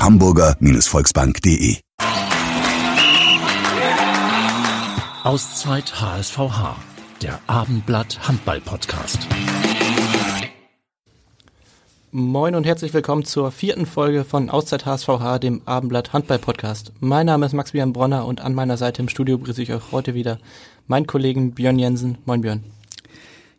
www.hamburger-volksbank.de Auszeit HSVH, der Abendblatt Handball Podcast. Moin und herzlich willkommen zur vierten Folge von Auszeit HSVH, dem Abendblatt Handball Podcast. Mein Name ist Maximilian Bronner und an meiner Seite im Studio begrüße ich euch heute wieder meinen Kollegen Björn Jensen. Moin Björn.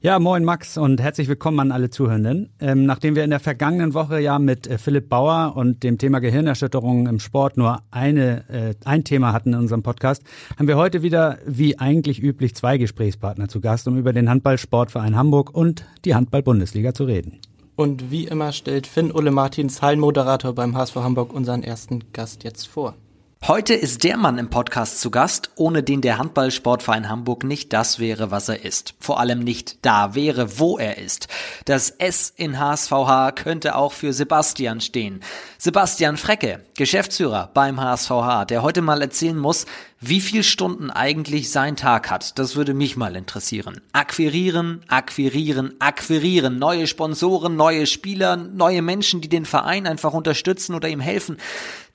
Ja, moin Max und herzlich willkommen an alle Zuhörenden. Ähm, nachdem wir in der vergangenen Woche ja mit äh, Philipp Bauer und dem Thema Gehirnerschütterungen im Sport nur eine, äh, ein Thema hatten in unserem Podcast, haben wir heute wieder, wie eigentlich üblich, zwei Gesprächspartner zu Gast, um über den Handballsportverein Hamburg und die Handball-Bundesliga zu reden. Und wie immer stellt Finn Ulle Martins, Hallenmoderator beim HSV Hamburg, unseren ersten Gast jetzt vor. Heute ist der Mann im Podcast zu Gast, ohne den der Handballsportverein Hamburg nicht das wäre, was er ist. Vor allem nicht da wäre, wo er ist. Das S in HSVH könnte auch für Sebastian stehen. Sebastian Frecke, Geschäftsführer beim HSVH, der heute mal erzählen muss, wie viel Stunden eigentlich sein Tag hat, das würde mich mal interessieren. Akquirieren, akquirieren, akquirieren, neue Sponsoren, neue Spieler, neue Menschen, die den Verein einfach unterstützen oder ihm helfen.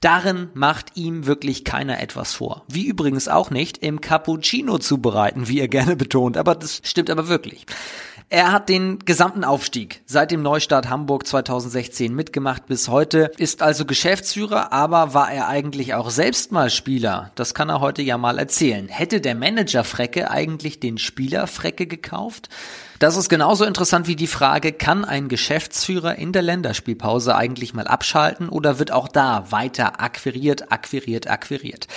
Darin macht ihm wirklich keiner etwas vor. Wie übrigens auch nicht im Cappuccino zubereiten, wie er gerne betont, aber das stimmt aber wirklich. Er hat den gesamten Aufstieg seit dem Neustart Hamburg 2016 mitgemacht bis heute, ist also Geschäftsführer, aber war er eigentlich auch selbst mal Spieler? Das kann er heute ja mal erzählen. Hätte der Manager Frecke eigentlich den Spieler Frecke gekauft? Das ist genauso interessant wie die Frage, kann ein Geschäftsführer in der Länderspielpause eigentlich mal abschalten oder wird auch da weiter akquiriert, akquiriert, akquiriert?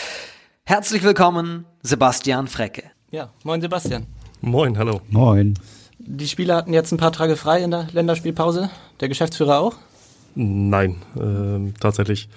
Herzlich willkommen, Sebastian Frecke. Ja, moin Sebastian. Moin, hallo. Moin. Die Spieler hatten jetzt ein paar Tage frei in der Länderspielpause. Der Geschäftsführer auch? Nein, äh, tatsächlich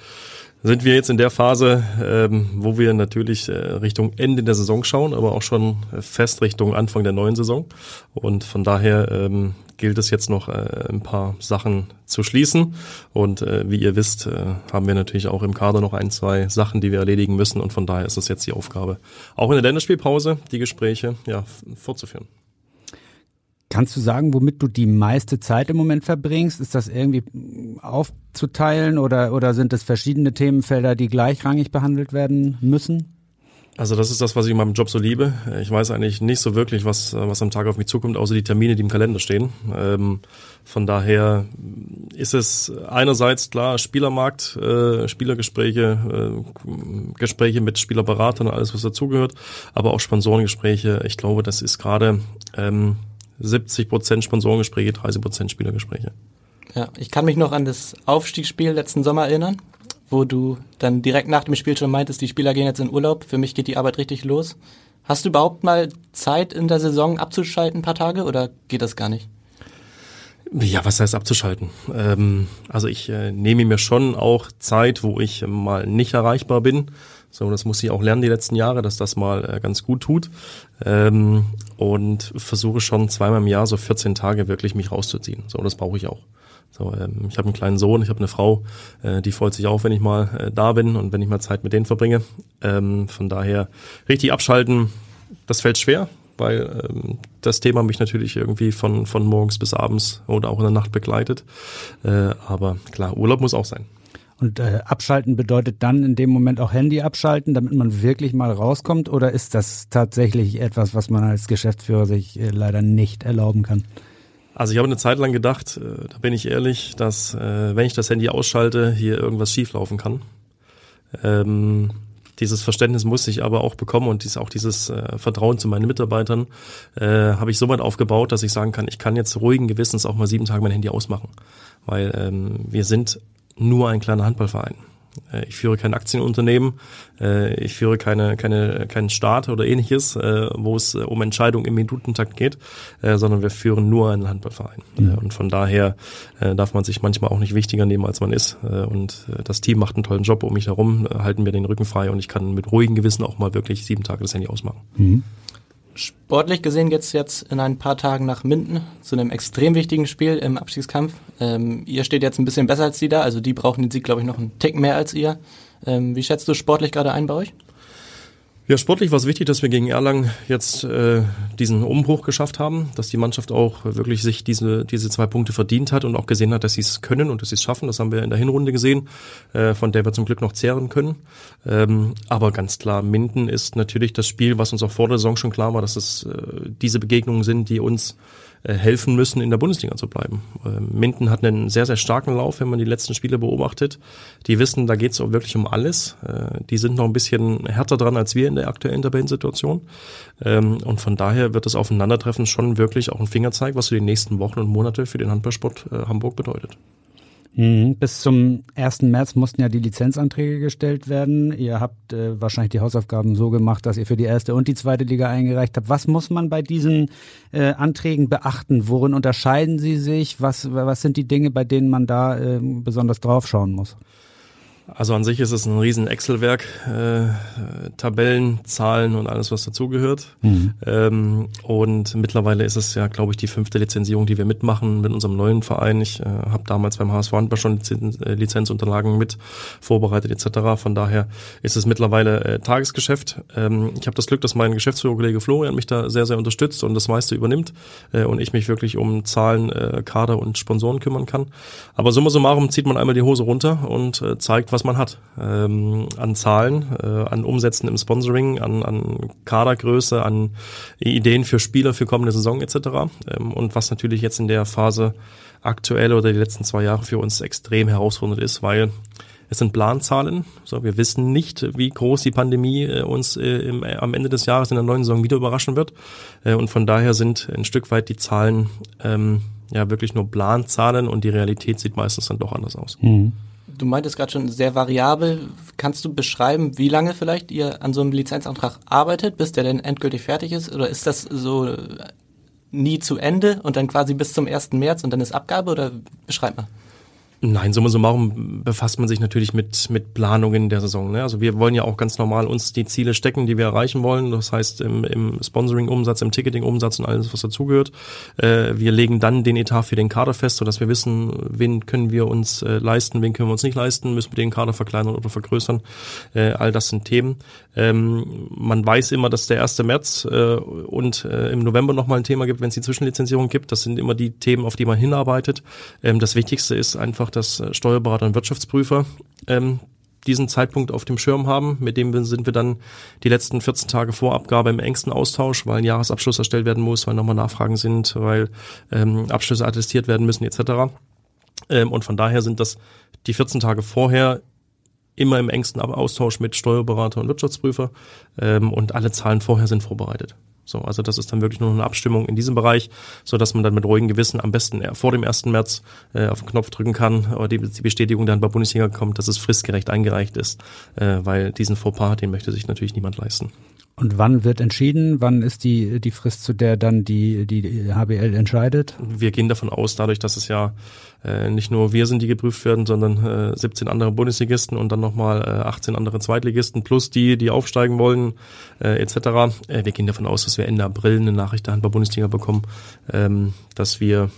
sind wir jetzt in der Phase, ähm, wo wir natürlich äh, Richtung Ende der Saison schauen, aber auch schon fest Richtung Anfang der neuen Saison. Und von daher ähm, gilt es jetzt noch äh, ein paar Sachen zu schließen. Und äh, wie ihr wisst, äh, haben wir natürlich auch im Kader noch ein, zwei Sachen, die wir erledigen müssen. Und von daher ist es jetzt die Aufgabe, auch in der Länderspielpause die Gespräche ja, fortzuführen. Kannst du sagen, womit du die meiste Zeit im Moment verbringst? Ist das irgendwie aufzuteilen oder, oder sind es verschiedene Themenfelder, die gleichrangig behandelt werden müssen? Also das ist das, was ich in meinem Job so liebe. Ich weiß eigentlich nicht so wirklich, was, was am Tag auf mich zukommt, außer die Termine, die im Kalender stehen. Ähm, von daher ist es einerseits klar Spielermarkt, äh, Spielergespräche, äh, Gespräche mit Spielerberatern, alles was dazugehört, aber auch Sponsorengespräche. Ich glaube, das ist gerade ähm, 70 Prozent Sponsorengespräche, 30 Prozent Spielergespräche. Ja, ich kann mich noch an das Aufstiegsspiel letzten Sommer erinnern, wo du dann direkt nach dem Spiel schon meintest, die Spieler gehen jetzt in Urlaub, für mich geht die Arbeit richtig los. Hast du überhaupt mal Zeit in der Saison abzuschalten, ein paar Tage, oder geht das gar nicht? Ja, was heißt abzuschalten? Ähm, also ich äh, nehme mir schon auch Zeit, wo ich mal nicht erreichbar bin. So, das muss ich auch lernen die letzten Jahre, dass das mal äh, ganz gut tut. Ähm, und versuche schon zweimal im Jahr so 14 Tage wirklich mich rauszuziehen. So, das brauche ich auch. So, ähm, ich habe einen kleinen Sohn, ich habe eine Frau, äh, die freut sich auch, wenn ich mal äh, da bin und wenn ich mal Zeit mit denen verbringe. Ähm, von daher richtig abschalten, das fällt schwer, weil ähm, das Thema mich natürlich irgendwie von, von morgens bis abends oder auch in der Nacht begleitet. Äh, aber klar, Urlaub muss auch sein. Und äh, abschalten bedeutet dann in dem Moment auch Handy abschalten, damit man wirklich mal rauskommt? Oder ist das tatsächlich etwas, was man als Geschäftsführer sich äh, leider nicht erlauben kann? Also ich habe eine Zeit lang gedacht, äh, da bin ich ehrlich, dass äh, wenn ich das Handy ausschalte, hier irgendwas schieflaufen kann. Ähm, dieses Verständnis muss ich aber auch bekommen und dies, auch dieses äh, Vertrauen zu meinen Mitarbeitern äh, habe ich so weit aufgebaut, dass ich sagen kann, ich kann jetzt ruhigen Gewissens auch mal sieben Tage mein Handy ausmachen. Weil ähm, wir sind nur ein kleiner Handballverein. Äh, ich führe kein Aktienunternehmen, äh, ich führe keine, keine, keinen Staat oder ähnliches, äh, wo es um Entscheidungen im Minutentakt geht, sondern wir führen nur einen Handballverein. Mhm. Und von daher darf man sich manchmal auch nicht wichtiger nehmen, als man ist. Und das Team macht einen tollen Job um mich herum, halten mir den Rücken frei und ich kann mit ruhigem Gewissen auch mal wirklich sieben Tage das Handy ausmachen. Mhm. Sportlich gesehen geht's jetzt in ein paar Tagen nach Minden zu einem extrem wichtigen Spiel im Abstiegskampf. Ähm, ihr steht jetzt ein bisschen besser als die da, also die brauchen den Sieg, glaube ich, noch einen Tick mehr als ihr. Ähm, wie schätzt du sportlich gerade ein bei euch? Ja, sportlich war es wichtig, dass wir gegen Erlangen jetzt äh, diesen Umbruch geschafft haben, dass die Mannschaft auch wirklich sich diese, diese zwei Punkte verdient hat und auch gesehen hat, dass sie es können und dass sie es schaffen. Das haben wir in der Hinrunde gesehen, äh, von der wir zum Glück noch zehren können. Ähm, aber ganz klar, Minden ist natürlich das Spiel, was uns auch vor der Saison schon klar war, dass es äh, diese Begegnungen sind, die uns helfen müssen, in der Bundesliga zu bleiben. Ähm, Minden hat einen sehr, sehr starken Lauf, wenn man die letzten Spiele beobachtet. Die wissen, da geht es auch wirklich um alles. Äh, die sind noch ein bisschen härter dran als wir in der aktuellen Tabellensituation. Ähm, und von daher wird das Aufeinandertreffen schon wirklich auch ein Fingerzeig, was für die nächsten Wochen und Monate für den Handballsport äh, Hamburg bedeutet. Mhm. Bis zum 1. März mussten ja die Lizenzanträge gestellt werden. Ihr habt äh, wahrscheinlich die Hausaufgaben so gemacht, dass ihr für die erste und die zweite Liga eingereicht habt. Was muss man bei diesen äh, Anträgen beachten? Worin unterscheiden sie sich? Was, was sind die Dinge, bei denen man da äh, besonders draufschauen muss? Also an sich ist es ein riesen Excel-Werk, äh, Tabellen, Zahlen und alles, was dazugehört. Mhm. Ähm, und mittlerweile ist es ja, glaube ich, die fünfte Lizenzierung, die wir mitmachen mit unserem neuen Verein. Ich äh, habe damals beim HSV Handball schon Lizenz, äh, Lizenzunterlagen mit vorbereitet etc. Von daher ist es mittlerweile äh, Tagesgeschäft. Ähm, ich habe das Glück, dass mein Geschäftsführerkollege Florian mich da sehr, sehr unterstützt und das meiste übernimmt äh, und ich mich wirklich um Zahlen, äh, Kader und Sponsoren kümmern kann. Aber summa summarum zieht man einmal die Hose runter und äh, zeigt, was was man hat. Ähm, an Zahlen, äh, an Umsätzen im Sponsoring, an, an Kadergröße, an Ideen für Spieler für kommende Saison etc. Ähm, und was natürlich jetzt in der Phase aktuell oder die letzten zwei Jahre für uns extrem herausfordernd ist, weil es sind Planzahlen. So, wir wissen nicht, wie groß die Pandemie äh, uns äh, im, äh, am Ende des Jahres in der neuen Saison wieder überraschen wird. Äh, und von daher sind ein Stück weit die Zahlen ähm, ja wirklich nur Planzahlen und die Realität sieht meistens dann doch anders aus. Mhm. Du meintest gerade schon sehr variabel. Kannst du beschreiben, wie lange vielleicht ihr an so einem Lizenzantrag arbeitet, bis der denn endgültig fertig ist? Oder ist das so nie zu Ende und dann quasi bis zum 1. März und dann ist Abgabe? Oder beschreib mal. Nein, summa summarum befasst man sich natürlich mit, mit Planungen der Saison. Ne? Also wir wollen ja auch ganz normal uns die Ziele stecken, die wir erreichen wollen. Das heißt im, im Sponsoring-Umsatz, im Ticketing-Umsatz und alles, was dazugehört. Äh, wir legen dann den Etat für den Kader fest, sodass wir wissen, wen können wir uns äh, leisten, wen können wir uns nicht leisten, müssen wir den Kader verkleinern oder vergrößern. Äh, all das sind Themen. Ähm, man weiß immer, dass der 1. März äh, und äh, im November nochmal ein Thema gibt, wenn es die Zwischenlizenzierung gibt. Das sind immer die Themen, auf die man hinarbeitet. Ähm, das Wichtigste ist einfach, dass äh, Steuerberater und Wirtschaftsprüfer ähm, diesen Zeitpunkt auf dem Schirm haben. Mit dem sind wir dann die letzten 14 Tage vor Abgabe im engsten Austausch, weil ein Jahresabschluss erstellt werden muss, weil nochmal Nachfragen sind, weil ähm, Abschlüsse attestiert werden müssen etc. Ähm, und von daher sind das die 14 Tage vorher immer im engsten Austausch mit Steuerberater und Wirtschaftsprüfer ähm, und alle Zahlen vorher sind vorbereitet. So, also das ist dann wirklich nur eine Abstimmung in diesem Bereich, so dass man dann mit ruhigem Gewissen am besten vor dem 1. März äh, auf den Knopf drücken kann oder die, die Bestätigung dann bei Bundesliga kommt, dass es fristgerecht eingereicht ist, äh, weil diesen Fauxpas, den möchte sich natürlich niemand leisten. Und wann wird entschieden? Wann ist die, die Frist, zu der dann die, die HBL entscheidet? Wir gehen davon aus, dadurch, dass es ja äh, nicht nur wir sind, die geprüft werden, sondern äh, 17 andere Bundesligisten und dann nochmal äh, 18 andere Zweitligisten plus die, die aufsteigen wollen, äh, etc. Äh, wir gehen davon aus, dass wir Ende April eine Nachricht der Handball-Bundesliga bekommen, ähm, dass wir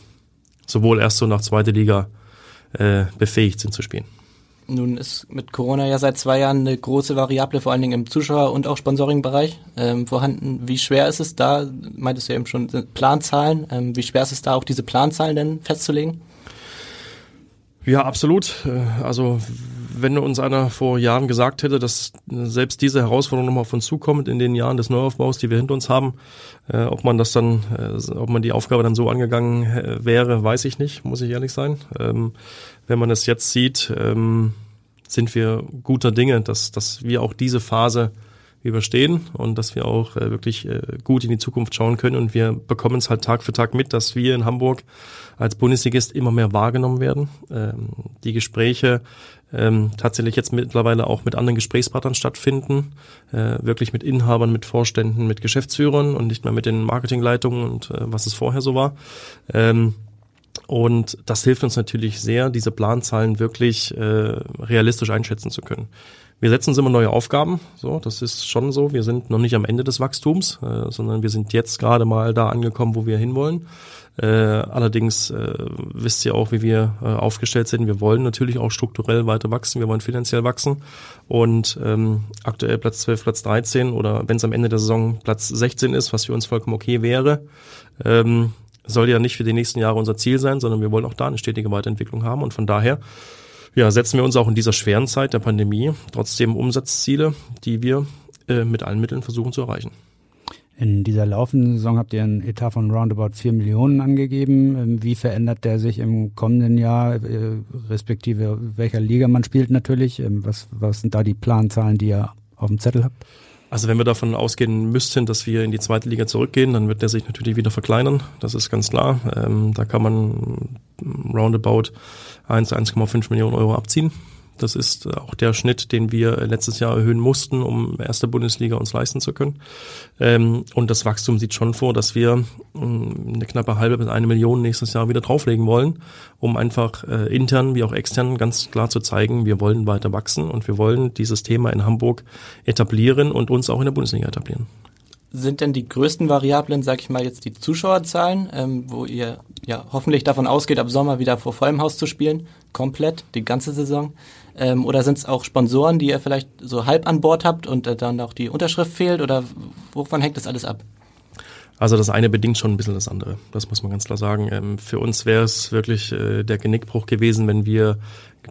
sowohl erste und auch zweite Liga äh, befähigt sind zu spielen. Nun ist mit Corona ja seit zwei Jahren eine große Variable, vor allen Dingen im Zuschauer- und auch Sponsoring-Bereich ähm, vorhanden. Wie schwer ist es da, meintest du ja eben schon, Planzahlen, ähm, wie schwer ist es da auch diese Planzahlen denn festzulegen? Ja, absolut. Äh, also wenn uns einer vor Jahren gesagt hätte, dass selbst diese Herausforderung nochmal auf uns zukommt in den Jahren des Neuaufbaus, die wir hinter uns haben, äh, ob man das dann, äh, ob man die Aufgabe dann so angegangen äh, wäre, weiß ich nicht, muss ich ehrlich sein. Ähm, wenn man es jetzt sieht, ähm, sind wir guter Dinge, dass, dass wir auch diese Phase überstehen und dass wir auch äh, wirklich äh, gut in die Zukunft schauen können. Und wir bekommen es halt Tag für Tag mit, dass wir in Hamburg als Bundesligist immer mehr wahrgenommen werden. Ähm, die Gespräche ähm, tatsächlich jetzt mittlerweile auch mit anderen Gesprächspartnern stattfinden, äh, wirklich mit Inhabern, mit Vorständen, mit Geschäftsführern und nicht mehr mit den Marketingleitungen und äh, was es vorher so war. Ähm, und das hilft uns natürlich sehr, diese Planzahlen wirklich äh, realistisch einschätzen zu können. Wir setzen uns immer neue Aufgaben, so, das ist schon so. Wir sind noch nicht am Ende des Wachstums, äh, sondern wir sind jetzt gerade mal da angekommen, wo wir hinwollen. Äh, allerdings äh, wisst ihr auch, wie wir äh, aufgestellt sind. Wir wollen natürlich auch strukturell weiter wachsen, wir wollen finanziell wachsen. Und ähm, aktuell Platz 12, Platz 13 oder wenn es am Ende der Saison Platz 16 ist, was für uns vollkommen okay wäre, ähm, soll ja nicht für die nächsten Jahre unser Ziel sein, sondern wir wollen auch da eine stetige Weiterentwicklung haben. Und von daher ja, setzen wir uns auch in dieser schweren Zeit der Pandemie trotzdem Umsatzziele, die wir äh, mit allen Mitteln versuchen zu erreichen. In dieser laufenden Saison habt ihr einen Etat von roundabout 4 Millionen angegeben. Ähm, wie verändert der sich im kommenden Jahr, äh, respektive welcher Liga man spielt natürlich? Ähm, was, was sind da die Planzahlen, die ihr auf dem Zettel habt? Also wenn wir davon ausgehen müssten, dass wir in die zweite Liga zurückgehen, dann wird der sich natürlich wieder verkleinern. Das ist ganz klar. Ähm, da kann man roundabout 1, 1,5 Millionen Euro abziehen. Das ist äh, auch der Schnitt, den wir äh, letztes Jahr erhöhen mussten, um erste Bundesliga uns leisten zu können. Ähm, und das Wachstum sieht schon vor, dass wir ähm, eine knappe halbe bis eine Million nächstes Jahr wieder drauflegen wollen, um einfach äh, intern wie auch extern ganz klar zu zeigen, wir wollen weiter wachsen und wir wollen dieses Thema in Hamburg etablieren und uns auch in der Bundesliga etablieren sind denn die größten Variablen, sag ich mal, jetzt die Zuschauerzahlen, ähm, wo ihr ja hoffentlich davon ausgeht, ab Sommer wieder vor vollem Haus zu spielen, komplett, die ganze Saison? Ähm, oder sind es auch Sponsoren, die ihr vielleicht so halb an Bord habt und äh, dann auch die Unterschrift fehlt? Oder wovon hängt das alles ab? Also das eine bedingt schon ein bisschen das andere. Das muss man ganz klar sagen. Ähm, für uns wäre es wirklich äh, der Genickbruch gewesen, wenn wir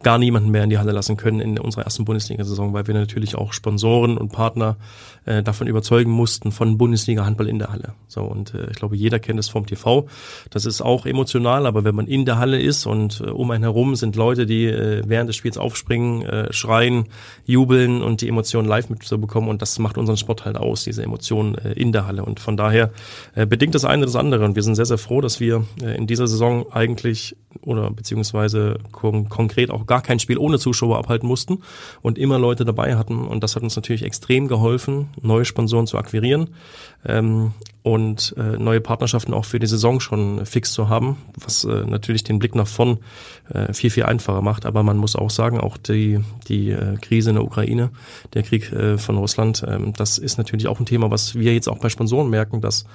gar niemanden mehr in die Halle lassen können in unserer ersten Bundesliga-Saison, weil wir natürlich auch Sponsoren und Partner äh, davon überzeugen mussten von Bundesliga-Handball in der Halle. So und äh, ich glaube, jeder kennt es vom TV. Das ist auch emotional, aber wenn man in der Halle ist und äh, um einen herum sind Leute, die äh, während des Spiels aufspringen, äh, schreien, jubeln und die Emotionen live mitzubekommen und das macht unseren Sport halt aus, diese Emotionen äh, in der Halle und von daher äh, bedingt das eine das andere und wir sind sehr sehr froh, dass wir äh, in dieser Saison eigentlich oder beziehungsweise kon konkret auch gar kein Spiel ohne Zuschauer abhalten mussten und immer Leute dabei hatten. Und das hat uns natürlich extrem geholfen, neue Sponsoren zu akquirieren ähm, und äh, neue Partnerschaften auch für die Saison schon fix zu haben, was äh, natürlich den Blick nach vorn äh, viel, viel einfacher macht. Aber man muss auch sagen, auch die, die äh, Krise in der Ukraine, der Krieg äh, von Russland, äh, das ist natürlich auch ein Thema, was wir jetzt auch bei Sponsoren merken, dass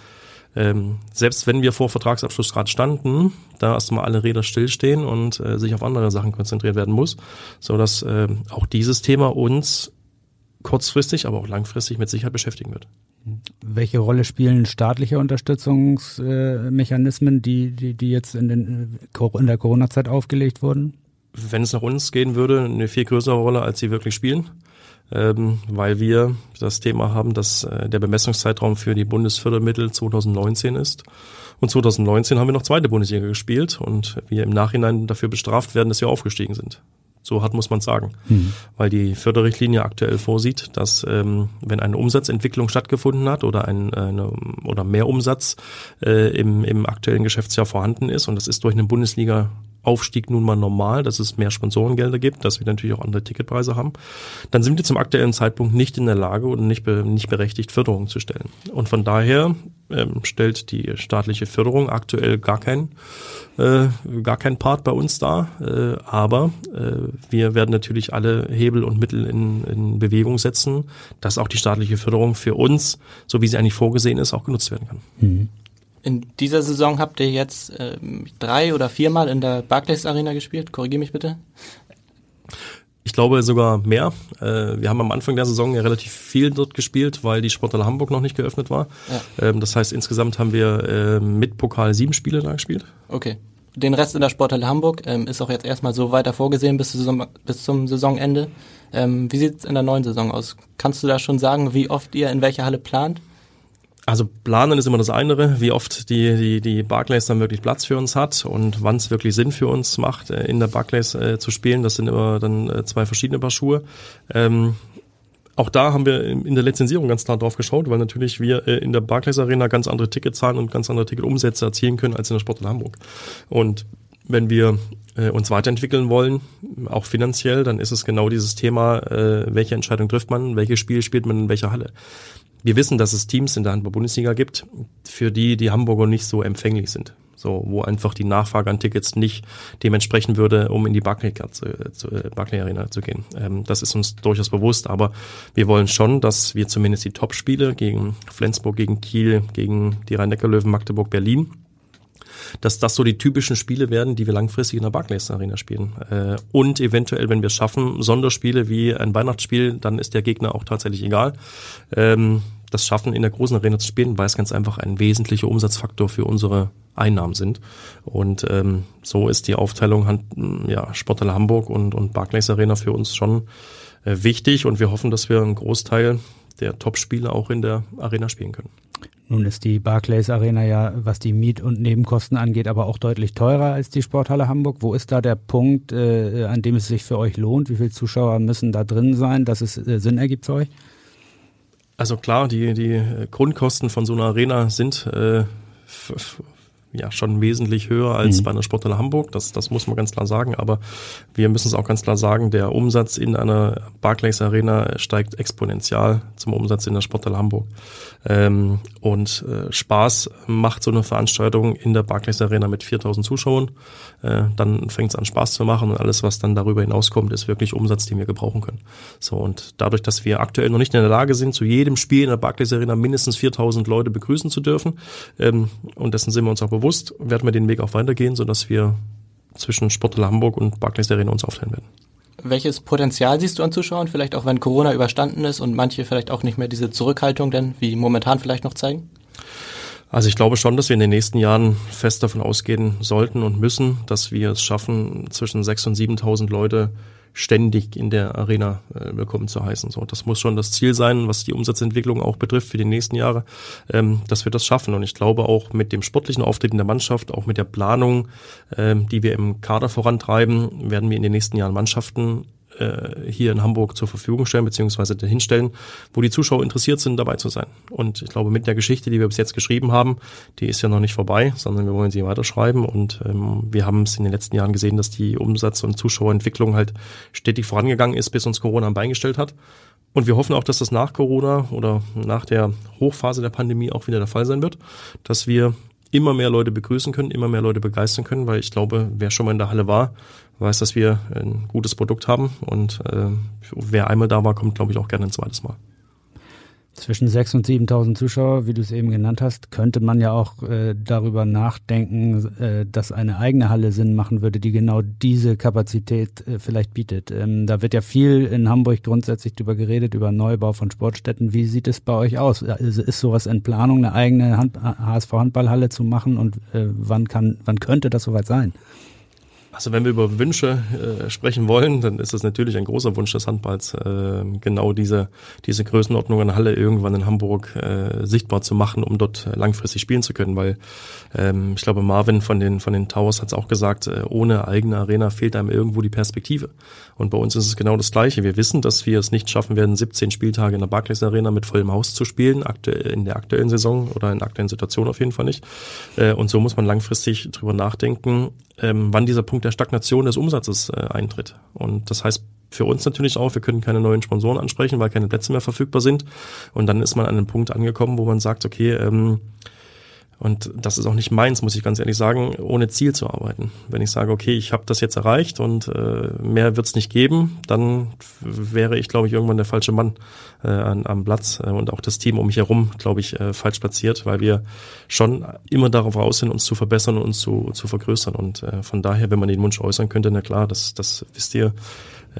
ähm, selbst wenn wir vor Vertragsabschluss gerade standen, da erstmal alle Räder stillstehen und äh, sich auf andere Sachen konzentriert werden muss, so dass äh, auch dieses Thema uns kurzfristig, aber auch langfristig mit Sicherheit beschäftigen wird. Welche Rolle spielen staatliche Unterstützungsmechanismen, die, die, die jetzt in, den, in der Corona-Zeit aufgelegt wurden? Wenn es nach uns gehen würde, eine viel größere Rolle, als sie wirklich spielen ähm, weil wir das Thema haben, dass äh, der Bemessungszeitraum für die Bundesfördermittel 2019 ist. Und 2019 haben wir noch zweite Bundesliga gespielt und wir im Nachhinein dafür bestraft werden, dass wir aufgestiegen sind. So hart muss man sagen, mhm. weil die Förderrichtlinie aktuell vorsieht, dass ähm, wenn eine Umsatzentwicklung stattgefunden hat oder ein eine, oder mehr Umsatz äh, im, im aktuellen Geschäftsjahr vorhanden ist und das ist durch eine Bundesliga Aufstieg nun mal normal, dass es mehr Sponsorengelder gibt, dass wir natürlich auch andere Ticketpreise haben, dann sind wir zum aktuellen Zeitpunkt nicht in der Lage oder nicht, be, nicht berechtigt, Förderungen zu stellen. Und von daher ähm, stellt die staatliche Förderung aktuell gar kein, äh, gar kein Part bei uns dar. Äh, aber äh, wir werden natürlich alle Hebel und Mittel in, in Bewegung setzen, dass auch die staatliche Förderung für uns, so wie sie eigentlich vorgesehen ist, auch genutzt werden kann. Mhm. In dieser Saison habt ihr jetzt äh, drei oder viermal in der Barclays Arena gespielt. Korrigiere mich bitte. Ich glaube sogar mehr. Äh, wir haben am Anfang der Saison ja relativ viel dort gespielt, weil die Sporthalle Hamburg noch nicht geöffnet war. Ja. Ähm, das heißt, insgesamt haben wir äh, mit Pokal sieben Spiele da gespielt. Okay. Den Rest in der Sporthalle Hamburg ähm, ist auch jetzt erstmal so weiter vorgesehen bis, Saison, bis zum Saisonende. Ähm, wie sieht es in der neuen Saison aus? Kannst du da schon sagen, wie oft ihr in welcher Halle plant? Also planen ist immer das eine, wie oft die, die, die Barclays dann wirklich Platz für uns hat und wann es wirklich Sinn für uns macht, äh, in der Barclays äh, zu spielen. Das sind immer dann äh, zwei verschiedene Paar Schuhe. Ähm, auch da haben wir in der Lizenzierung ganz klar drauf geschaut, weil natürlich wir äh, in der Barclays Arena ganz andere Ticketzahlen und ganz andere Ticketumsätze erzielen können als in der Sporthalle Hamburg. Und wenn wir äh, uns weiterentwickeln wollen, auch finanziell, dann ist es genau dieses Thema, welche Entscheidung trifft man, welches Spiel spielt man in welcher Halle. Wir wissen, dass es Teams in der Handball-Bundesliga gibt, für die die Hamburger nicht so empfänglich sind. So, wo einfach die Nachfrage an Tickets nicht dementsprechend würde, um in die Barclay, zu, äh, Barclay Arena zu gehen. Ähm, das ist uns durchaus bewusst, aber wir wollen schon, dass wir zumindest die Top-Spiele gegen Flensburg, gegen Kiel, gegen die Rhein-Neckar-Löwen, Magdeburg, Berlin, dass das so die typischen Spiele werden, die wir langfristig in der Barclays Arena spielen. Äh, und eventuell, wenn wir es schaffen, Sonderspiele wie ein Weihnachtsspiel, dann ist der Gegner auch tatsächlich egal. Ähm, das schaffen, in der großen Arena zu spielen, weil es ganz einfach ein wesentlicher Umsatzfaktor für unsere Einnahmen sind. Und ähm, so ist die Aufteilung ja, Sporthalle Hamburg und, und Barclays Arena für uns schon äh, wichtig und wir hoffen, dass wir einen Großteil der Top-Spiele auch in der Arena spielen können. Nun ist die Barclays Arena ja, was die Miet- und Nebenkosten angeht, aber auch deutlich teurer als die Sporthalle Hamburg. Wo ist da der Punkt, äh, an dem es sich für euch lohnt? Wie viele Zuschauer müssen da drin sein, dass es äh, Sinn ergibt für euch? Also klar, die, die Grundkosten von so einer Arena sind äh, ja schon wesentlich höher als mhm. bei einer Sporthalle Hamburg. Das, das muss man ganz klar sagen. Aber wir müssen es auch ganz klar sagen, der Umsatz in einer Barclays Arena steigt exponentiell zum Umsatz in der Sporthalle Hamburg. Ähm, und äh, Spaß macht so eine Veranstaltung in der Barclays Arena mit 4000 Zuschauern. Äh, dann fängt es an Spaß zu machen und alles, was dann darüber hinauskommt, ist wirklich Umsatz, den wir gebrauchen können. So und dadurch, dass wir aktuell noch nicht in der Lage sind, zu jedem Spiel in der Barclays Arena mindestens 4000 Leute begrüßen zu dürfen, ähm, und dessen sind wir uns auch bewusst, werden wir den Weg auch weitergehen, sodass wir zwischen Sporthalle Hamburg und Barclays Arena uns aufteilen werden. Welches Potenzial siehst du an Zuschauern, vielleicht auch wenn Corona überstanden ist und manche vielleicht auch nicht mehr diese Zurückhaltung denn wie momentan vielleicht noch zeigen? Also ich glaube schon, dass wir in den nächsten Jahren fest davon ausgehen sollten und müssen, dass wir es schaffen, zwischen 6.000 und 7.000 Leute ständig in der Arena äh, willkommen zu heißen. So, das muss schon das Ziel sein, was die Umsatzentwicklung auch betrifft für die nächsten Jahre, ähm, dass wir das schaffen. Und ich glaube auch mit dem sportlichen Auftreten der Mannschaft, auch mit der Planung, ähm, die wir im Kader vorantreiben, werden wir in den nächsten Jahren Mannschaften äh, hier in Hamburg zur Verfügung stellen, beziehungsweise hinstellen, wo die Zuschauer interessiert sind, dabei zu sein. Und ich glaube, mit der Geschichte, die wir bis jetzt geschrieben haben, die ist ja noch nicht vorbei, sondern wir wollen sie weiterschreiben. Und ähm, wir haben es in den letzten Jahren gesehen, dass die Umsatz- und Zuschauerentwicklung halt stetig vorangegangen ist, bis uns Corona am Bein gestellt hat. Und wir hoffen auch, dass das nach Corona oder nach der Hochphase der Pandemie auch wieder der Fall sein wird, dass wir immer mehr Leute begrüßen können, immer mehr Leute begeistern können, weil ich glaube, wer schon mal in der Halle war, weiß, dass wir ein gutes Produkt haben und äh, wer einmal da war, kommt, glaube ich, auch gerne ein zweites Mal. Zwischen 6.000 und 7.000 Zuschauer, wie du es eben genannt hast, könnte man ja auch äh, darüber nachdenken, äh, dass eine eigene Halle Sinn machen würde, die genau diese Kapazität äh, vielleicht bietet. Ähm, da wird ja viel in Hamburg grundsätzlich drüber geredet, über Neubau von Sportstätten. Wie sieht es bei euch aus? Also ist sowas in Planung, eine eigene Hand HSV Handballhalle zu machen und äh, wann kann, wann könnte das soweit sein? Also wenn wir über Wünsche äh, sprechen wollen, dann ist es natürlich ein großer Wunsch des Handballs, äh, genau diese, diese Größenordnung an Halle irgendwann in Hamburg äh, sichtbar zu machen, um dort langfristig spielen zu können. Weil ähm, ich glaube, Marvin von den, von den Towers hat es auch gesagt, äh, ohne eigene Arena fehlt einem irgendwo die Perspektive. Und bei uns ist es genau das Gleiche. Wir wissen, dass wir es nicht schaffen werden, 17 Spieltage in der Barclays Arena mit vollem Haus zu spielen, aktuell, in der aktuellen Saison oder in der aktuellen Situation auf jeden Fall nicht. Äh, und so muss man langfristig drüber nachdenken, ähm, wann dieser Punkt der Stagnation des Umsatzes äh, eintritt. Und das heißt für uns natürlich auch, wir können keine neuen Sponsoren ansprechen, weil keine Plätze mehr verfügbar sind. Und dann ist man an einem Punkt angekommen, wo man sagt, okay, ähm, und das ist auch nicht meins, muss ich ganz ehrlich sagen, ohne Ziel zu arbeiten. Wenn ich sage, okay, ich habe das jetzt erreicht und äh, mehr wird es nicht geben, dann wäre ich, glaube ich, irgendwann der falsche Mann äh, an, am Platz äh, und auch das Team um mich herum, glaube ich, äh, falsch platziert, weil wir schon immer darauf aus sind, uns zu verbessern und uns zu, zu vergrößern. Und äh, von daher, wenn man den Wunsch äußern könnte, na klar, das, das wisst ihr,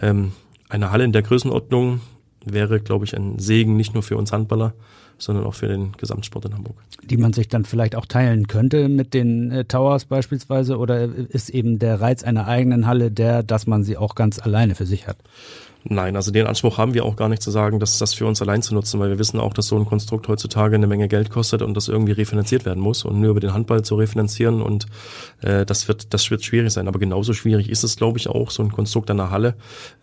ähm, eine Halle in der Größenordnung wäre, glaube ich, ein Segen nicht nur für uns Handballer, sondern auch für den Gesamtsport in Hamburg. Die man sich dann vielleicht auch teilen könnte mit den äh, Towers beispielsweise oder ist eben der Reiz einer eigenen Halle der, dass man sie auch ganz alleine für sich hat? Nein, also den Anspruch haben wir auch gar nicht zu sagen, dass das für uns allein zu nutzen, weil wir wissen auch, dass so ein Konstrukt heutzutage eine Menge Geld kostet und das irgendwie refinanziert werden muss und nur über den Handball zu refinanzieren und äh, das wird das wird schwierig sein. Aber genauso schwierig ist es, glaube ich, auch so ein Konstrukt einer Halle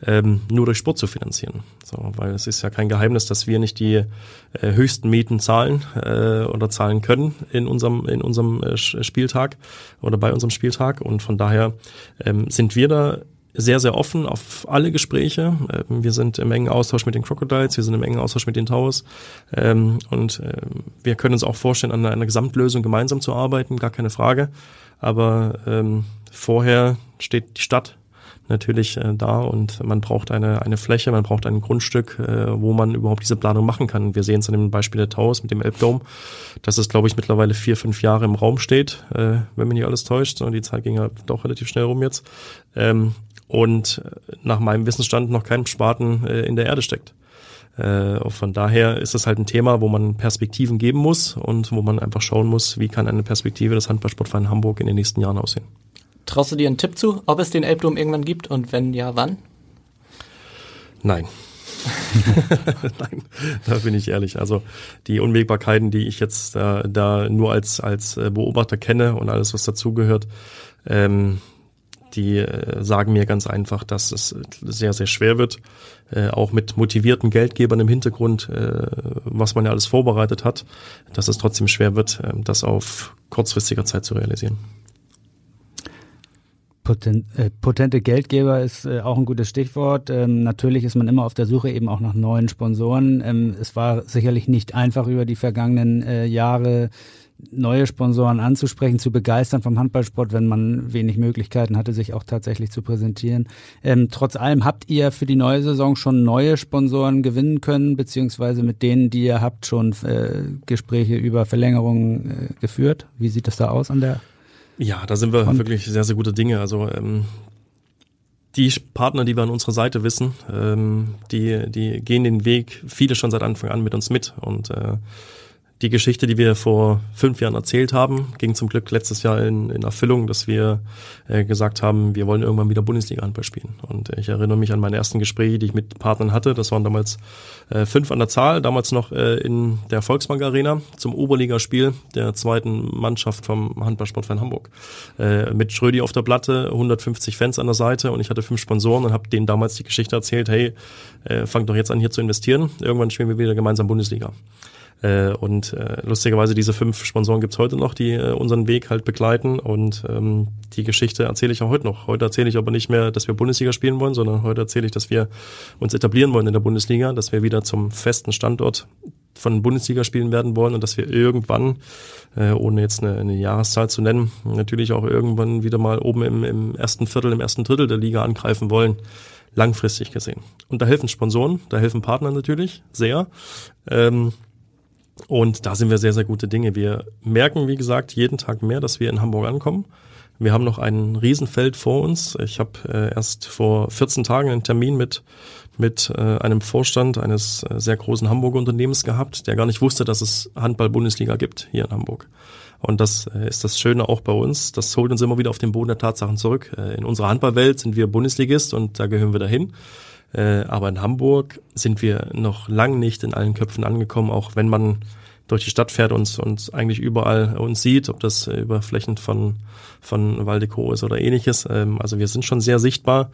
ähm, nur durch Sport zu finanzieren. So, weil es ist ja kein Geheimnis, dass wir nicht die äh, höchsten Mieten zahlen äh, oder zahlen können in unserem in unserem äh, Spieltag oder bei unserem Spieltag und von daher ähm, sind wir da sehr, sehr offen auf alle Gespräche. Ähm, wir sind im engen Austausch mit den Crocodiles, wir sind im engen Austausch mit den Towers ähm, und ähm, wir können uns auch vorstellen, an einer Gesamtlösung gemeinsam zu arbeiten, gar keine Frage. Aber vorher steht die Stadt natürlich äh, da und man braucht eine, eine Fläche, man braucht ein Grundstück, äh, wo man überhaupt diese Planung machen kann. Wir sehen es an dem Beispiel der Towers mit dem Elbdome, dass es, glaube ich, mittlerweile vier, fünf Jahre im Raum steht, äh, wenn mich nicht alles täuscht. Die Zeit ging ja doch relativ schnell rum jetzt. Und äh, nach meinem Wissensstand noch kein Spaten äh, in der Erde steckt. Äh, von daher ist es halt ein Thema, wo man Perspektiven geben muss und wo man einfach schauen muss, wie kann eine Perspektive des Handballsportvereins Hamburg in den nächsten Jahren aussehen. Traust du dir einen Tipp zu, ob es den Elbdom irgendwann gibt und wenn ja, wann? Nein. Nein, da bin ich ehrlich. Also die Unwägbarkeiten, die ich jetzt äh, da nur als, als Beobachter kenne und alles, was dazugehört, ähm, die äh, sagen mir ganz einfach, dass es sehr, sehr schwer wird, äh, auch mit motivierten Geldgebern im Hintergrund, äh, was man ja alles vorbereitet hat, dass es trotzdem schwer wird, äh, das auf kurzfristiger Zeit zu realisieren. Potent, äh, potente Geldgeber ist äh, auch ein gutes Stichwort. Ähm, natürlich ist man immer auf der Suche eben auch nach neuen Sponsoren. Ähm, es war sicherlich nicht einfach über die vergangenen äh, Jahre neue Sponsoren anzusprechen, zu begeistern vom Handballsport, wenn man wenig Möglichkeiten hatte, sich auch tatsächlich zu präsentieren. Ähm, trotz allem habt ihr für die neue Saison schon neue Sponsoren gewinnen können, beziehungsweise mit denen, die ihr habt, schon äh, Gespräche über Verlängerungen äh, geführt. Wie sieht das da aus an der? Ja, da sind wir Front? wirklich sehr, sehr gute Dinge. Also ähm, die Partner, die wir an unserer Seite wissen, ähm, die, die gehen den Weg, viele schon seit Anfang an mit uns mit und äh, die Geschichte, die wir vor fünf Jahren erzählt haben, ging zum Glück letztes Jahr in, in Erfüllung, dass wir äh, gesagt haben, wir wollen irgendwann wieder Bundesliga-Handball spielen. Und ich erinnere mich an meine ersten Gespräche, die ich mit Partnern hatte. Das waren damals äh, fünf an der Zahl, damals noch äh, in der Volksbank Arena zum Oberligaspiel der zweiten Mannschaft vom Handballsportverein Hamburg. Äh, mit Schrödi auf der Platte, 150 Fans an der Seite und ich hatte fünf Sponsoren und habe denen damals die Geschichte erzählt, hey, äh, fangt doch jetzt an hier zu investieren. Irgendwann spielen wir wieder gemeinsam Bundesliga. Äh, und äh, lustigerweise diese fünf Sponsoren gibt's heute noch, die äh, unseren Weg halt begleiten. Und ähm, die Geschichte erzähle ich auch heute noch. Heute erzähle ich aber nicht mehr, dass wir Bundesliga spielen wollen, sondern heute erzähle ich, dass wir uns etablieren wollen in der Bundesliga, dass wir wieder zum festen Standort von Bundesliga spielen werden wollen und dass wir irgendwann, äh, ohne jetzt eine, eine Jahreszahl zu nennen, natürlich auch irgendwann wieder mal oben im, im ersten Viertel, im ersten Drittel der Liga angreifen wollen langfristig gesehen. Und da helfen Sponsoren, da helfen Partner natürlich sehr. Ähm, und da sind wir sehr, sehr gute Dinge. Wir merken, wie gesagt, jeden Tag mehr, dass wir in Hamburg ankommen. Wir haben noch ein Riesenfeld vor uns. Ich habe äh, erst vor 14 Tagen einen Termin mit, mit äh, einem Vorstand eines äh, sehr großen Hamburger Unternehmens gehabt, der gar nicht wusste, dass es Handball-Bundesliga gibt hier in Hamburg. Und das äh, ist das Schöne auch bei uns. Das holt uns immer wieder auf den Boden der Tatsachen zurück. Äh, in unserer Handballwelt sind wir Bundesligist und da gehören wir dahin. Äh, aber in Hamburg sind wir noch lang nicht in allen Köpfen angekommen, auch wenn man durch die Stadt fährt und, und eigentlich überall uns sieht, ob das über Flächen von, von Waldeco ist oder ähnliches. Ähm, also wir sind schon sehr sichtbar,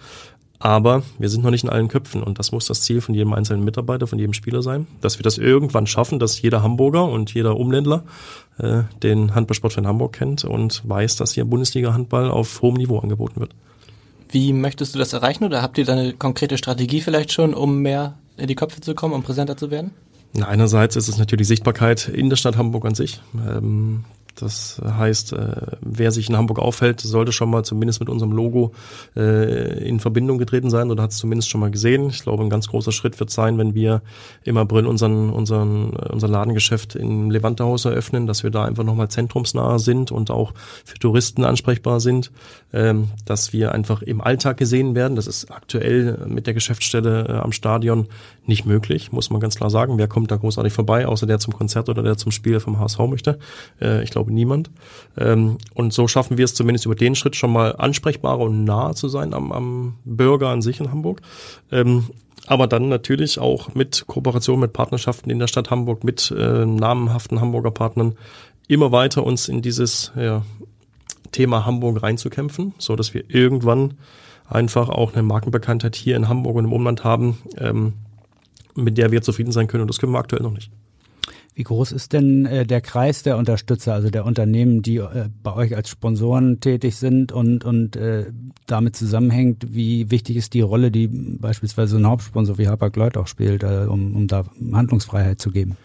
aber wir sind noch nicht in allen Köpfen und das muss das Ziel von jedem einzelnen Mitarbeiter, von jedem Spieler sein, dass wir das irgendwann schaffen, dass jeder Hamburger und jeder Umländler äh, den Handballsport von Hamburg kennt und weiß, dass hier Bundesliga-Handball auf hohem Niveau angeboten wird. Wie möchtest du das erreichen oder habt ihr da eine konkrete Strategie vielleicht schon, um mehr in die Köpfe zu kommen, um präsenter zu werden? Einerseits ist es natürlich Sichtbarkeit in der Stadt Hamburg an sich. Ähm, das heißt, äh, wer sich in Hamburg aufhält, sollte schon mal zumindest mit unserem Logo äh, in Verbindung getreten sein oder hat es zumindest schon mal gesehen. Ich glaube, ein ganz großer Schritt wird sein, wenn wir im April unseren, unseren, unser Ladengeschäft im Levantehaus eröffnen, dass wir da einfach nochmal zentrumsnah sind und auch für Touristen ansprechbar sind, ähm, dass wir einfach im Alltag gesehen werden. Das ist aktuell mit der Geschäftsstelle äh, am Stadion nicht möglich, muss man ganz klar sagen. Wer kommt da großartig vorbei, außer der zum Konzert oder der zum Spiel vom HSV möchte? Ich glaube, niemand. Ähm, und so schaffen wir es zumindest über den Schritt schon mal ansprechbarer und nahe zu sein am, am Bürger an sich in Hamburg. Ähm, aber dann natürlich auch mit Kooperation, mit Partnerschaften in der Stadt Hamburg, mit äh, namenhaften Hamburger Partnern immer weiter uns in dieses ja, Thema Hamburg reinzukämpfen, so dass wir irgendwann einfach auch eine Markenbekanntheit hier in Hamburg und im Umland haben, ähm, mit der wir zufrieden sein können. Und das können wir aktuell noch nicht. Wie groß ist denn äh, der Kreis der Unterstützer, also der Unternehmen, die äh, bei euch als Sponsoren tätig sind und, und äh, damit zusammenhängt, wie wichtig ist die Rolle, die beispielsweise ein Hauptsponsor wie Hapag-Lloyd auch spielt, äh, um, um da Handlungsfreiheit zu geben?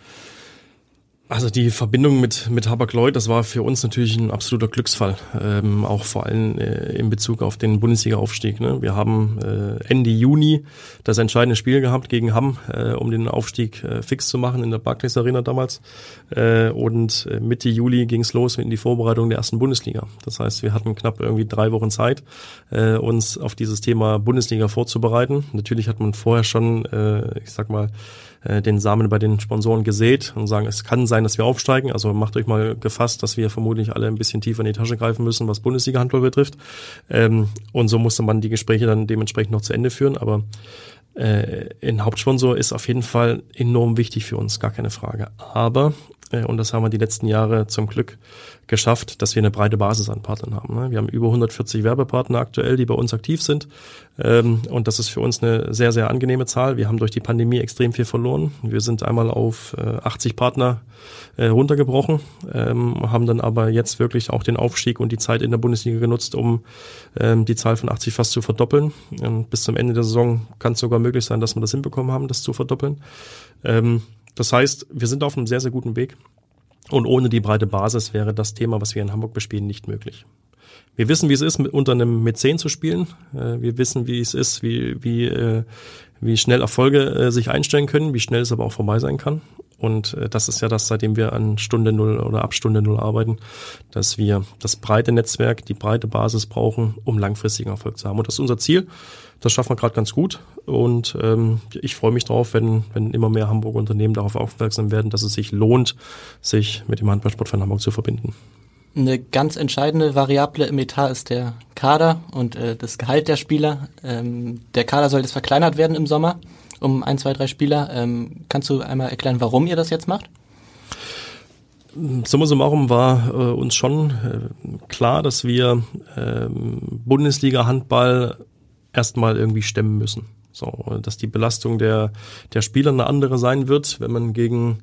Also die Verbindung mit, mit Habak-Lloyd, das war für uns natürlich ein absoluter Glücksfall, ähm, auch vor allem äh, in Bezug auf den Bundesliga-Aufstieg. Ne? Wir haben äh, Ende Juni das entscheidende Spiel gehabt gegen Hamm, äh, um den Aufstieg äh, fix zu machen in der Barclays Arena damals. Äh, und äh, Mitte Juli ging es los in die Vorbereitung der ersten Bundesliga. Das heißt, wir hatten knapp irgendwie drei Wochen Zeit, äh, uns auf dieses Thema Bundesliga vorzubereiten. Natürlich hat man vorher schon, äh, ich sag mal, äh, den Samen bei den Sponsoren gesät und sagen, es kann sein, dass wir aufsteigen. Also macht euch mal gefasst, dass wir vermutlich alle ein bisschen tiefer in die Tasche greifen müssen, was Bundesliga-Handball betrifft. Ähm, und so musste man die Gespräche dann dementsprechend noch zu Ende führen. Aber äh, ein Hauptsponsor ist auf jeden Fall enorm wichtig für uns, gar keine Frage. Aber äh, und das haben wir die letzten Jahre zum Glück geschafft, dass wir eine breite Basis an Partnern haben. Ne? Wir haben über 140 Werbepartner aktuell, die bei uns aktiv sind. Ähm, und das ist für uns eine sehr, sehr angenehme Zahl. Wir haben durch die Pandemie extrem viel verloren. Wir sind einmal auf 80 äh, Partner äh, runtergebrochen, ähm, haben dann aber jetzt wirklich auch den Aufstieg und die Zeit in der Bundesliga genutzt, um ähm, die Zahl von 80 fast zu verdoppeln. Bis zum Ende der Saison kann es sogar möglich sein, dass wir das hinbekommen haben, das zu verdoppeln. Das heißt, wir sind auf einem sehr, sehr guten Weg. Und ohne die breite Basis wäre das Thema, was wir in Hamburg bespielen, nicht möglich. Wir wissen, wie es ist, mit, unter einem Mäzen zu spielen. Äh, wir wissen, wie es ist, wie, wie, äh, wie schnell Erfolge äh, sich einstellen können, wie schnell es aber auch vorbei sein kann. Und das ist ja das, seitdem wir an Stunde Null oder ab Stunde Null arbeiten, dass wir das breite Netzwerk, die breite Basis brauchen, um langfristigen Erfolg zu haben. Und das ist unser Ziel. Das schaffen wir gerade ganz gut. Und ähm, ich freue mich drauf, wenn, wenn immer mehr Hamburger Unternehmen darauf aufmerksam werden, dass es sich lohnt, sich mit dem Handballsport von Hamburg zu verbinden. Eine ganz entscheidende Variable im Etat ist der Kader und äh, das Gehalt der Spieler. Ähm, der Kader soll jetzt verkleinert werden im Sommer um ein, zwei, drei Spieler. Ähm, kannst du einmal erklären, warum ihr das jetzt macht? Summa summarum war äh, uns schon äh, klar, dass wir äh, Bundesliga-Handball erstmal irgendwie stemmen müssen. So, dass die Belastung der, der Spieler eine andere sein wird, wenn man gegen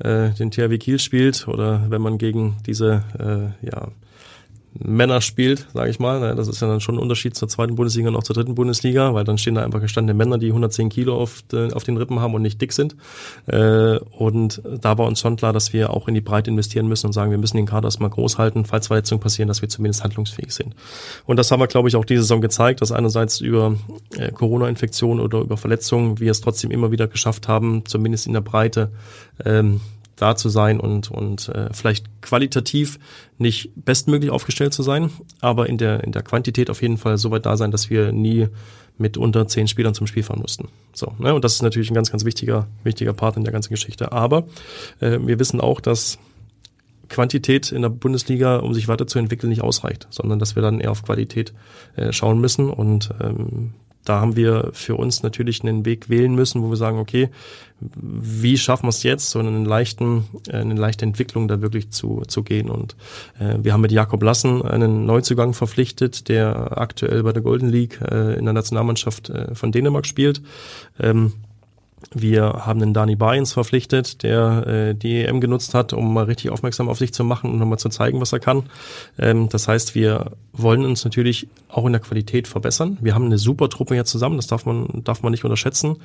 äh, den THW Kiel spielt oder wenn man gegen diese äh, ja, Männer spielt, sage ich mal. Ne, das ist ja dann schon ein Unterschied zur zweiten Bundesliga und auch zur dritten Bundesliga, weil dann stehen da einfach gestandene Männer, die 110 Kilo auf, de, auf den Rippen haben und nicht dick sind. Äh, und da war uns schon klar, dass wir auch in die Breite investieren müssen und sagen, wir müssen den Kader erstmal groß halten, falls Verletzungen passieren, dass wir zumindest handlungsfähig sind. Und das haben wir, glaube ich, auch diese Saison gezeigt, dass einerseits über äh, Corona-Infektionen oder über Verletzungen wir es trotzdem immer wieder geschafft haben, zumindest in der Breite ähm, da zu sein und, und äh, vielleicht qualitativ nicht bestmöglich aufgestellt zu sein, aber in der, in der Quantität auf jeden Fall so weit da sein, dass wir nie mit unter zehn Spielern zum Spiel fahren mussten. So, ne? Und das ist natürlich ein ganz, ganz wichtiger, wichtiger Part in der ganzen Geschichte. Aber äh, wir wissen auch, dass Quantität in der Bundesliga, um sich weiterzuentwickeln, nicht ausreicht, sondern dass wir dann eher auf Qualität äh, schauen müssen. Und ähm, da haben wir für uns natürlich einen Weg wählen müssen, wo wir sagen, okay, wie schaffen wir es jetzt, so einen leichten, äh, eine leichte Entwicklung da wirklich zu, zu gehen. Und äh, wir haben mit Jakob Lassen einen Neuzugang verpflichtet, der aktuell bei der Golden League äh, in der Nationalmannschaft äh, von Dänemark spielt. Ähm, wir haben den Dani Bayens verpflichtet, der äh, die EM genutzt hat, um mal richtig aufmerksam auf sich zu machen und nochmal zu zeigen, was er kann. Ähm, das heißt, wir wollen uns natürlich auch in der Qualität verbessern. Wir haben eine super Truppe hier zusammen, das darf man, darf man nicht unterschätzen.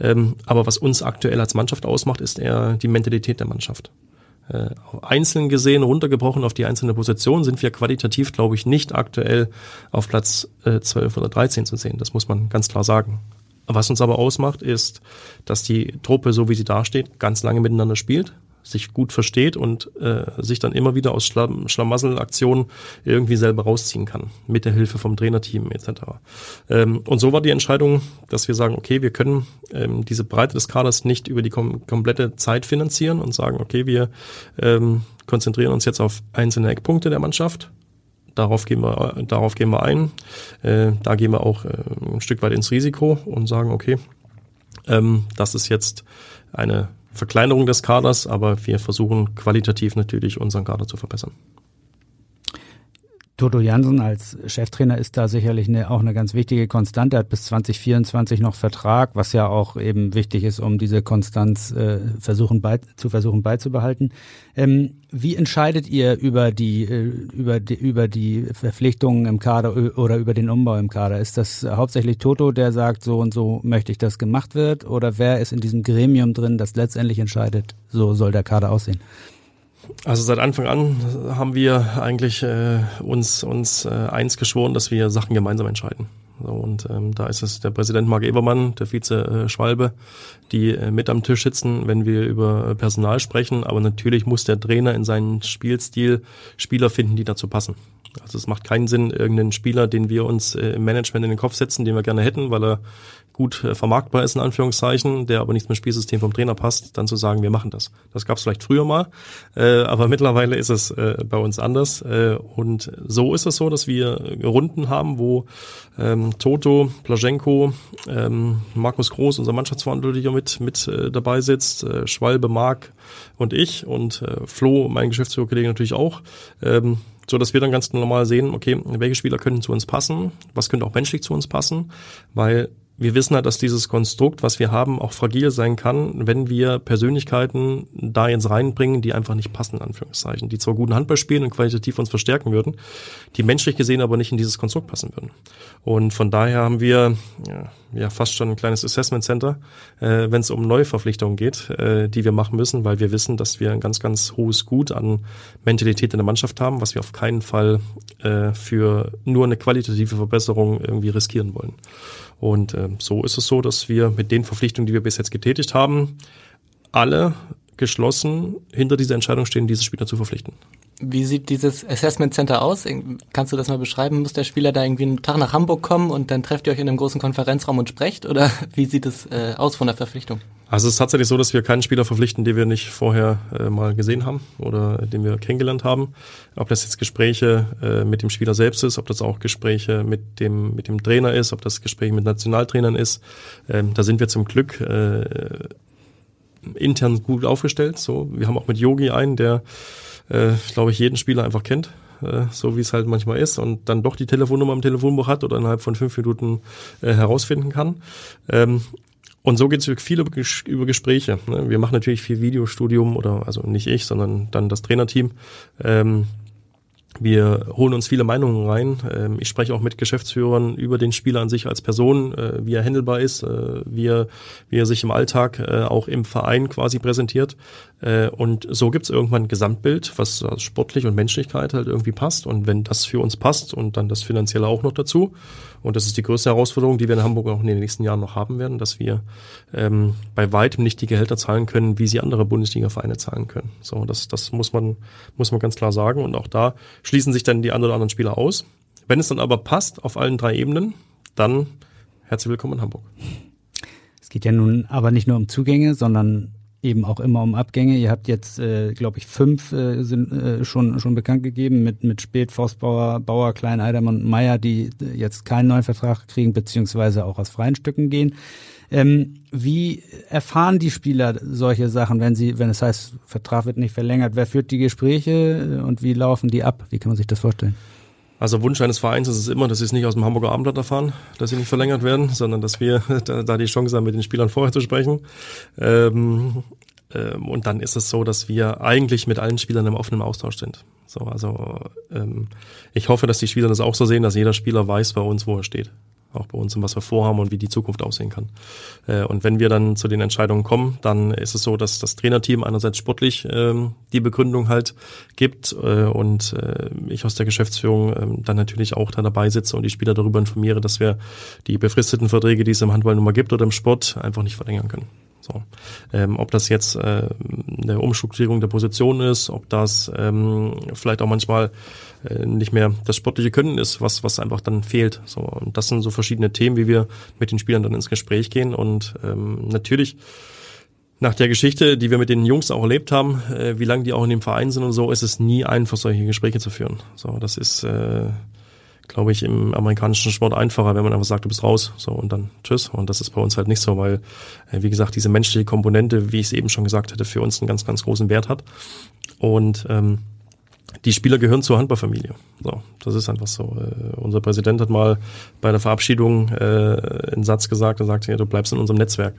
Ähm, aber was uns aktuell als Mannschaft ausmacht, ist eher die Mentalität der Mannschaft. Äh, einzeln gesehen, runtergebrochen auf die einzelne Position, sind wir qualitativ, glaube ich, nicht aktuell auf Platz äh, 12 oder 13 zu sehen. Das muss man ganz klar sagen. Was uns aber ausmacht, ist, dass die Truppe, so wie sie dasteht, ganz lange miteinander spielt. sich gut versteht und äh, sich dann immer wieder aus Schlamm, Schlamassel-Aktionen irgendwie selber rausziehen kann, mit der Hilfe vom Trainerteam etc. Ähm, und so war die Entscheidung, dass wir sagen, okay, wir können ähm, diese Breite des Kaders nicht über die kom komplette Zeit finanzieren und sagen, okay, wir ähm, konzentrieren uns jetzt auf einzelne Eckpunkte der Mannschaft. Darauf gehen wir, darauf gehen wir ein. Äh, da gehen wir auch äh, ein Stück weit ins Risiko und sagen, okay, ähm, das ist jetzt eine Verkleinerung des Kaders, aber wir versuchen qualitativ natürlich unseren Kader zu verbessern. Toto Jansen als Cheftrainer ist da sicherlich eine, auch eine ganz wichtige Konstante. Er hat bis 2024 noch Vertrag, was ja auch eben wichtig ist, um diese Konstanz äh, versuchen bei, zu versuchen beizubehalten. Ähm, wie entscheidet ihr über die, äh, über die über die Verpflichtungen im Kader oder über den Umbau im Kader? Ist das hauptsächlich Toto, der sagt, so und so möchte ich, dass gemacht wird? Oder wer ist in diesem Gremium drin, das letztendlich entscheidet, so soll der Kader aussehen? Also seit Anfang an haben wir eigentlich äh, uns, uns äh, eins geschworen, dass wir Sachen gemeinsam entscheiden. So, und ähm, da ist es der Präsident Marc Ebermann, der Vize äh, Schwalbe, die äh, mit am Tisch sitzen, wenn wir über Personal sprechen. Aber natürlich muss der Trainer in seinen Spielstil Spieler finden, die dazu passen. Also es macht keinen Sinn, irgendeinen Spieler, den wir uns äh, im Management in den Kopf setzen, den wir gerne hätten, weil er gut äh, vermarktbar ist, in Anführungszeichen, der aber nicht mehr Spielsystem vom Trainer passt, dann zu sagen, wir machen das. Das gab es vielleicht früher mal, äh, aber mittlerweile ist es äh, bei uns anders. Äh, und so ist es so, dass wir Runden haben, wo ähm, Toto, Plaschenko, ähm, Markus Groß, unser Mannschaftsverantwortlicher mit, mit äh, dabei sitzt, äh, Schwalbe, Marc und ich und äh, Flo, mein Geschäftsführerkollege natürlich auch. Ähm, so dass wir dann ganz normal sehen, okay, welche Spieler können zu uns passen, was könnte auch menschlich zu uns passen, weil wir wissen halt, dass dieses Konstrukt, was wir haben, auch fragil sein kann, wenn wir Persönlichkeiten da jetzt reinbringen, die einfach nicht passen, in Anführungszeichen, die zwar guten Handball spielen und qualitativ uns verstärken würden, die menschlich gesehen aber nicht in dieses Konstrukt passen würden. Und von daher haben wir ja, ja fast schon ein kleines Assessment Center, äh, wenn es um Neuverpflichtungen geht, äh, die wir machen müssen, weil wir wissen, dass wir ein ganz, ganz hohes Gut an Mentalität in der Mannschaft haben, was wir auf keinen Fall äh, für nur eine qualitative Verbesserung irgendwie riskieren wollen. Und äh, so ist es so, dass wir mit den Verpflichtungen, die wir bis jetzt getätigt haben, alle geschlossen hinter dieser Entscheidung stehen, diese Spieler zu verpflichten. Wie sieht dieses Assessment Center aus? Kannst du das mal beschreiben? Muss der Spieler da irgendwie einen Tag nach Hamburg kommen und dann trefft ihr euch in einem großen Konferenzraum und sprecht? Oder wie sieht es äh, aus von der Verpflichtung? Also es ist tatsächlich so, dass wir keinen Spieler verpflichten, den wir nicht vorher äh, mal gesehen haben oder den wir kennengelernt haben. Ob das jetzt Gespräche äh, mit dem Spieler selbst ist, ob das auch Gespräche mit dem mit dem Trainer ist, ob das Gespräche mit Nationaltrainern ist. Ähm, da sind wir zum Glück äh, intern gut aufgestellt. So, wir haben auch mit Yogi einen, der äh, glaube ich, jeden Spieler einfach kennt, äh, so wie es halt manchmal ist und dann doch die Telefonnummer im Telefonbuch hat oder innerhalb von fünf Minuten äh, herausfinden kann. Ähm, und so geht es viel über, über Gespräche. Ne? Wir machen natürlich viel Videostudium oder also nicht ich, sondern dann das Trainerteam. Ähm, wir holen uns viele Meinungen rein. Ähm, ich spreche auch mit Geschäftsführern über den Spieler an sich als Person, äh, wie er handelbar ist, äh, wie, er, wie er sich im Alltag äh, auch im Verein quasi präsentiert. Und so gibt es irgendwann ein Gesamtbild, was sportlich und Menschlichkeit halt irgendwie passt. Und wenn das für uns passt und dann das Finanzielle auch noch dazu, und das ist die größte Herausforderung, die wir in Hamburg auch in den nächsten Jahren noch haben werden, dass wir ähm, bei weitem nicht die Gehälter zahlen können, wie sie andere Bundesliga-Vereine zahlen können. So, das, das muss man, muss man ganz klar sagen. Und auch da schließen sich dann die anderen oder anderen Spieler aus. Wenn es dann aber passt auf allen drei Ebenen, dann herzlich willkommen in Hamburg. Es geht ja nun aber nicht nur um Zugänge, sondern eben auch immer um Abgänge. Ihr habt jetzt, äh, glaube ich, fünf äh, sind äh, schon schon bekannt gegeben mit mit Spät, Forstbauer, Bauer, Klein, Eidermann und Meier, die jetzt keinen neuen Vertrag kriegen beziehungsweise auch aus freien Stücken gehen. Ähm, wie erfahren die Spieler solche Sachen, wenn sie, wenn es heißt, Vertrag wird nicht verlängert? Wer führt die Gespräche und wie laufen die ab? Wie kann man sich das vorstellen? Also Wunsch eines Vereins ist es immer, dass sie es nicht aus dem Hamburger Abendblatt erfahren, dass sie nicht verlängert werden, sondern dass wir da, die Chance haben, mit den Spielern vorher zu sprechen. Ähm, ähm, und dann ist es so, dass wir eigentlich mit allen Spielern im offenen Austausch sind. So, also ähm, ich hoffe, dass die Spieler das auch so sehen, dass jeder Spieler weiß bei uns, wo er steht auch bei uns und was wir vorhaben und wie die Zukunft aussehen kann. Äh, und wenn wir dann zu den Entscheidungen kommen, dann ist es so, dass das Trainerteam einerseits sportlich ähm, die Begründung halt gibt äh, und äh, ich aus der Geschäftsführung ähm, dann natürlich auch da dabei sitze und die Spieler darüber informiere, dass wir die befristeten Verträge, die es im Handball nun mal gibt oder im Sport, einfach nicht verlängern können. So. Ähm, ob das jetzt äh, eine Umstrukturierung der Position ist, ob das ähm, vielleicht auch manchmal äh, nicht mehr das sportliche Können ist, was, was einfach dann fehlt. So. Und das sind so verschiedene Themen, wie wir mit den Spielern dann ins Gespräch gehen. Und ähm, natürlich nach der Geschichte, die wir mit den Jungs auch erlebt haben, äh, wie lange die auch in dem Verein sind und so, ist es nie einfach, solche Gespräche zu führen. So, das ist äh, glaube ich, im amerikanischen Sport einfacher, wenn man einfach sagt, du bist raus, so und dann tschüss. Und das ist bei uns halt nicht so, weil, äh, wie gesagt, diese menschliche Komponente, wie ich es eben schon gesagt hatte, für uns einen ganz, ganz großen Wert hat. Und ähm, die Spieler gehören zur Handballfamilie. So, das ist einfach so. Äh, unser Präsident hat mal bei der Verabschiedung äh, einen Satz gesagt, er sagte, ja, du bleibst in unserem Netzwerk.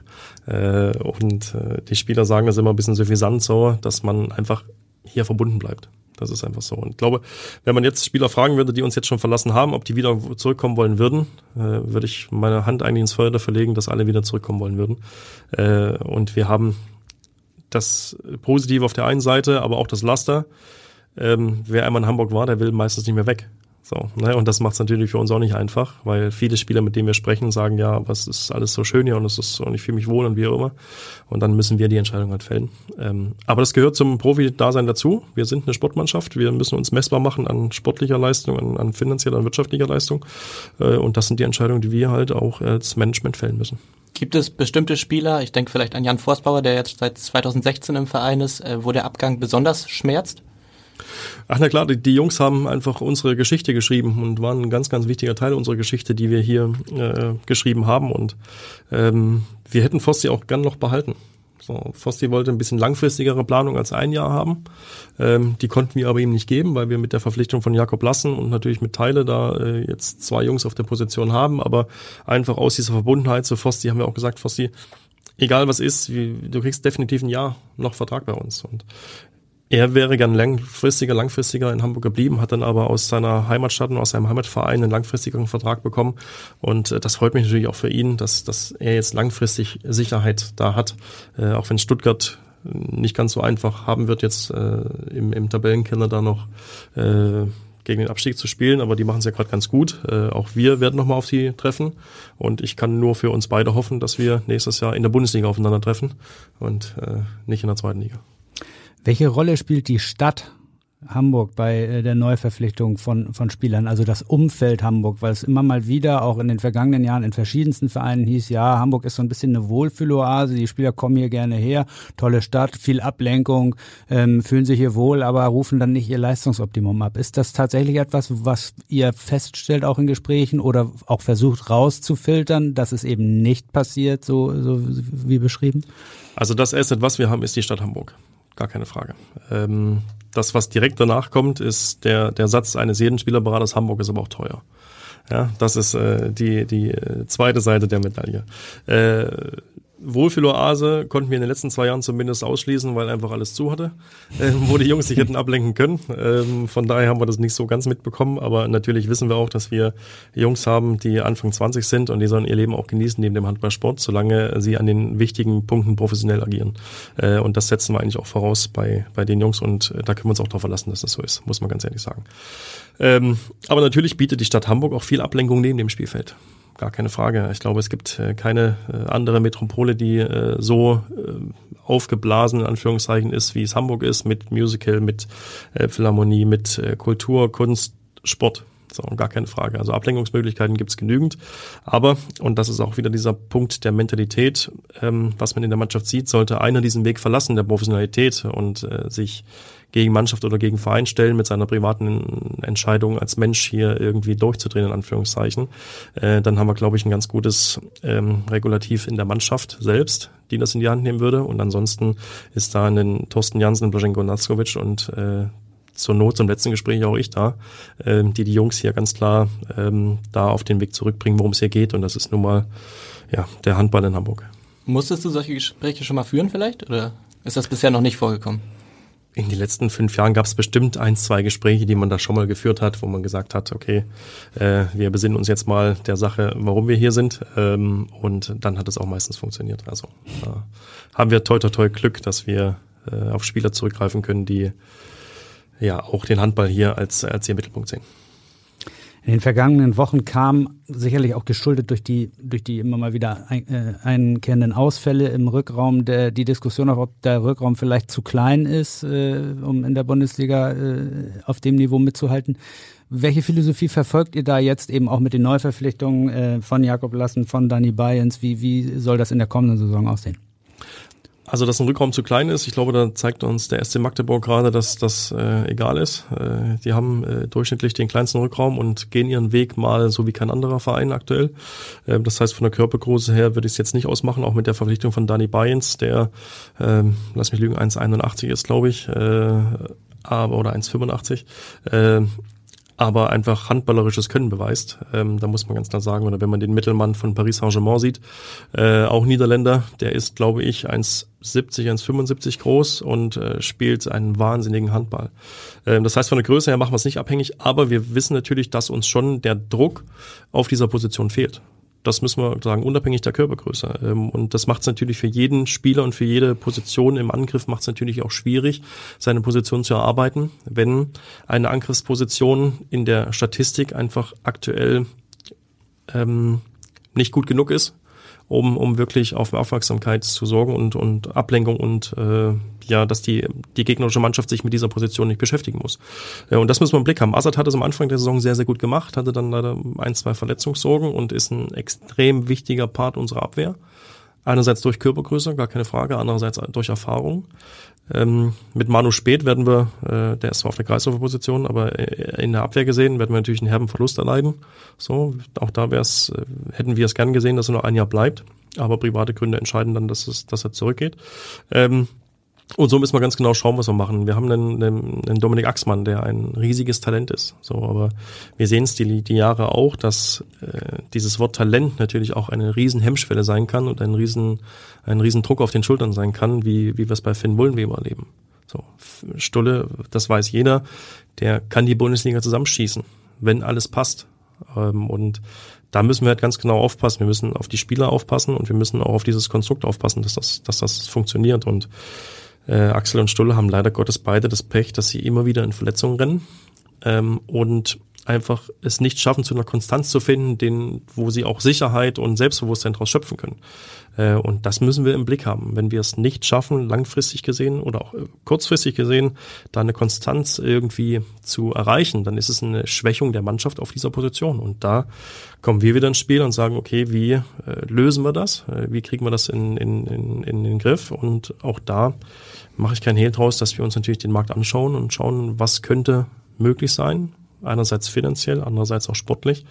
Äh, und äh, die Spieler sagen das immer ein bisschen suffisant so, dass man einfach hier verbunden bleibt. Das ist einfach so. Und ich glaube, wenn man jetzt Spieler fragen würde, die uns jetzt schon verlassen haben, ob die wieder zurückkommen wollen würden, äh, würde ich meine Hand eigentlich ins Feuer dafür legen, dass alle wieder zurückkommen wollen würden. Äh, und wir haben das Positive auf der einen Seite, aber auch das Laster. Ähm, wer einmal in Hamburg war, der will meistens nicht mehr weg. So, ne? Und das macht es natürlich für uns auch nicht einfach, weil viele Spieler, mit denen wir sprechen, sagen, ja, was ist alles so schön hier und es ist und ich fühle mich wohl und wie auch immer. Und dann müssen wir die Entscheidung halt fällen. Ähm, aber das gehört zum Profi-Dasein dazu. Wir sind eine Sportmannschaft, wir müssen uns messbar machen an sportlicher Leistung, an, an finanzieller, an wirtschaftlicher Leistung. Äh, und das sind die Entscheidungen, die wir halt auch als Management fällen müssen. Gibt es bestimmte Spieler, ich denke vielleicht an Jan Forstbauer, der jetzt seit 2016 im Verein ist, äh, wo der Abgang besonders schmerzt? Ach na klar, die, die, Jungs haben einfach unsere Geschichte geschrieben und waren ein ganz, ganz wichtiger Teil unserer Geschichte, die wir hier äh, geschrieben haben. Und ähm, wir hätten Fosti auch gern noch behalten. So, Fosti wollte ein bisschen langfristigere Planung als ein Jahr haben. Ähm, die konnten wir aber ihm nicht geben, weil wir mit der Verpflichtung von Jakob Lassen und natürlich mit Teile da äh, jetzt zwei Jungs auf der Position haben. Aber einfach aus dieser Verbundenheit zu Fosti haben wir auch gesagt, Fosti, egal was ist, wie, du kriegst definitiv ein Jahr noch Vertrag bei uns. Und er wäre gern langfristiger, langfristiger in Hamburg geblieben, hat dann aber aus seiner Heimatstadt und aus seinem Heimatverein einen langfristigeren Vertrag bekommen. Und äh, das freut mich natürlich auch für ihn, dass, dass er jetzt langfristig Sicherheit da hat. Äh, auch wenn Stuttgart nicht ganz so einfach haben wird, jetzt äh, im, im Tabellenkeller da noch äh, gegen den Abstieg zu spielen, aber die machen es ja gerade ganz gut. Äh, auch wir werden nochmal auf sie treffen und ich kann nur für uns beide hoffen, dass wir nächstes Jahr in der Bundesliga aufeinandertreffen und äh, nicht in der zweiten Liga. Welche Rolle spielt die Stadt Hamburg bei äh, der Neuverpflichtung von, von Spielern, also das Umfeld Hamburg, weil es immer mal wieder auch in den vergangenen Jahren in verschiedensten Vereinen hieß, ja, Hamburg ist so ein bisschen eine Wohlfühloase, die Spieler kommen hier gerne her, tolle Stadt, viel Ablenkung, ähm, fühlen sich hier wohl, aber rufen dann nicht ihr Leistungsoptimum ab. Ist das tatsächlich etwas, was ihr feststellt auch in Gesprächen oder auch versucht rauszufiltern, dass es eben nicht passiert, so, so wie beschrieben? Also das Asset, was wir haben, ist die Stadt Hamburg gar keine Frage. Ähm, das, was direkt danach kommt, ist der, der Satz eines jeden Spielerberaters, Hamburg ist aber auch teuer. Ja, das ist äh, die, die äh, zweite Seite der Medaille. Äh, Wohlfühloase konnten wir in den letzten zwei Jahren zumindest ausschließen, weil einfach alles zu hatte, äh, wo die Jungs sich hätten ablenken können. Ähm, von daher haben wir das nicht so ganz mitbekommen, aber natürlich wissen wir auch, dass wir Jungs haben, die Anfang 20 sind und die sollen ihr Leben auch genießen neben dem Handballsport, solange sie an den wichtigen Punkten professionell agieren. Äh, und das setzen wir eigentlich auch voraus bei, bei den Jungs und äh, da können wir uns auch darauf verlassen, dass das so ist, muss man ganz ehrlich sagen. Ähm, aber natürlich bietet die Stadt Hamburg auch viel Ablenkung neben dem Spielfeld gar keine Frage. Ich glaube, es gibt äh, keine äh, andere Metropole, die äh, so aufgeblasen in Anführungszeichen ist, wie es Hamburg ist, mit Musical, mit Philharmonie, mit Kultur, Kunst, Sport. So, gar keine Frage. Also Ablenkungsmöglichkeiten gibt's genügend. Aber, und das ist auch wieder dieser Punkt der Mentalität, ähm, was man in der Mannschaft sieht, sollte einer diesen Weg verlassen, der Professionalität und äh, sich gegen Mannschaft oder gegen Verein stellen, mit seiner privaten Entscheidung als Mensch hier irgendwie durchzudrehen, in Anführungszeichen, äh, dann haben wir, glaube ich, ein ganz gutes ähm, Regulativ in der Mannschaft selbst, die das in die Hand nehmen würde. Und ansonsten ist da in den Thorsten Jansen, Blaženko Nackovic und äh, zur Not zum letzten Gespräch auch ich da, ähm, die die Jungs hier ganz klar ähm, da auf den Weg zurückbringen, worum es hier geht. Und das ist nun mal ja, der Handball in Hamburg. Musstest du solche Gespräche schon mal führen vielleicht? Oder ist das bisher noch nicht vorgekommen? In den letzten fünf Jahren gab es bestimmt ein, zwei Gespräche, die man da schon mal geführt hat, wo man gesagt hat, okay, äh, wir besinnen uns jetzt mal der Sache, warum wir hier sind. Ähm, und dann hat es auch meistens funktioniert. Also äh, haben wir toi toi toi Glück, dass wir äh, auf Spieler zurückgreifen können, die ja auch den Handball hier als, als ihr Mittelpunkt sehen. In den vergangenen Wochen kam sicherlich auch geschuldet durch die, durch die immer mal wieder ein, äh, einkehrenden Ausfälle im Rückraum der, die Diskussion, auch, ob der Rückraum vielleicht zu klein ist, äh, um in der Bundesliga äh, auf dem Niveau mitzuhalten. Welche Philosophie verfolgt ihr da jetzt eben auch mit den Neuverpflichtungen äh, von Jakob Lassen, von Danny Bayens? Wie, wie soll das in der kommenden Saison aussehen? Also, dass ein Rückraum zu klein ist, ich glaube, da zeigt uns der SC Magdeburg gerade, dass das äh, egal ist. Äh, die haben äh, durchschnittlich den kleinsten Rückraum und gehen ihren Weg mal so wie kein anderer Verein aktuell. Äh, das heißt, von der Körpergröße her würde ich es jetzt nicht ausmachen, auch mit der Verpflichtung von Danny Bayens, der, äh, lass mich lügen, 1,81 ist, glaube ich, äh, aber oder 1,85. Äh, aber einfach handballerisches Können beweist. Ähm, da muss man ganz klar sagen, oder wenn man den Mittelmann von Paris Saint-Germain sieht, äh, auch Niederländer, der ist, glaube ich, 1,70, 1,75 groß und äh, spielt einen wahnsinnigen Handball. Ähm, das heißt, von der Größe her machen wir es nicht abhängig, aber wir wissen natürlich, dass uns schon der Druck auf dieser Position fehlt. Das müssen wir sagen, unabhängig der Körpergröße. Ähm, und das macht es natürlich für jeden Spieler und für jede Position im Angriff macht es natürlich auch schwierig, seine Position zu erarbeiten, wenn eine Angriffsposition in der Statistik einfach aktuell ähm, nicht gut genug ist um, um wirklich auf Aufmerksamkeit zu sorgen und, und Ablenkung und äh, ja, dass die, die gegnerische Mannschaft sich mit dieser Position nicht beschäftigen muss. Ja, und das müssen wir im Blick haben. Assad hat es am Anfang der Saison sehr, sehr gut gemacht, hatte dann leider ein, zwei Verletzungssorgen und ist ein extrem wichtiger Part unserer Abwehr. Einerseits durch Körpergröße, gar keine Frage, andererseits durch Erfahrung. Ähm, mit Manu Spät werden wir, äh, der ist zwar auf der Kreisläuferposition, aber äh, in der Abwehr gesehen, werden wir natürlich einen herben Verlust erleiden. So, auch da wär's, äh, hätten wir es gern gesehen, dass er nur ein Jahr bleibt. Aber private Gründe entscheiden dann, dass, es, dass er zurückgeht. Ähm, und so müssen wir ganz genau schauen, was wir machen. Wir haben einen, einen, einen Dominik Axmann, der ein riesiges Talent ist. So, aber wir sehen es die, die Jahre auch, dass äh, dieses Wort Talent natürlich auch eine riesen Hemmschwelle sein kann und ein riesen, ein riesen Druck auf den Schultern sein kann, wie, wie wir es bei Finn Mullenweber erleben. So, Stulle, das weiß jeder, der kann die Bundesliga zusammenschießen, wenn alles passt. Ähm, und da müssen wir halt ganz genau aufpassen. Wir müssen auf die Spieler aufpassen und wir müssen auch auf dieses Konstrukt aufpassen, dass das, dass das funktioniert. Und äh, Axel und Stulle haben leider Gottes beide das Pech, dass sie immer wieder in Verletzungen rennen. Ähm, und einfach es nicht schaffen, zu einer Konstanz zu finden, den, wo sie auch Sicherheit und Selbstbewusstsein daraus schöpfen können. Äh, und das müssen wir im Blick haben. Wenn wir es nicht schaffen, langfristig gesehen oder auch äh, kurzfristig gesehen, da eine Konstanz irgendwie zu erreichen, dann ist es eine Schwächung der Mannschaft auf dieser Position. Und da kommen wir wieder ins Spiel und sagen, okay, wie äh, lösen wir das? Wie kriegen wir das in, in, in, in den Griff? Und auch da mache ich kein Hehl draus, dass wir uns natürlich den Markt anschauen und schauen, was könnte möglich sein. Einerseits finanziell, andererseits auch sportlich.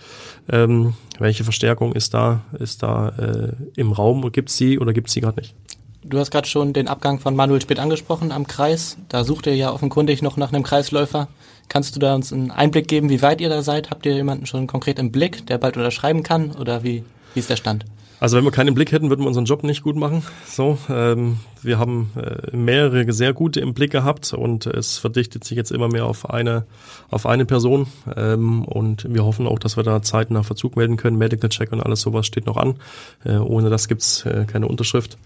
Ähm, welche Verstärkung ist da, ist da äh, im Raum? Gibt sie oder gibt sie gerade nicht? Du hast gerade schon den Abgang von Manuel Spät angesprochen am Kreis. Da sucht ihr ja offenkundig noch nach einem Kreisläufer. Kannst du da uns einen Einblick geben, wie weit ihr da seid? Habt ihr jemanden schon konkret im Blick, der bald unterschreiben kann? Oder wie, wie ist der Stand? Also wenn wir keinen Blick hätten, würden wir unseren Job nicht gut machen. So, ähm, wir haben äh, mehrere sehr gute im Blick gehabt und es verdichtet sich jetzt immer mehr auf eine auf eine Person ähm, und wir hoffen auch, dass wir da zeitnah Verzug melden können. Medical Check und alles sowas steht noch an. Äh, ohne das gibt's äh, keine Unterschrift.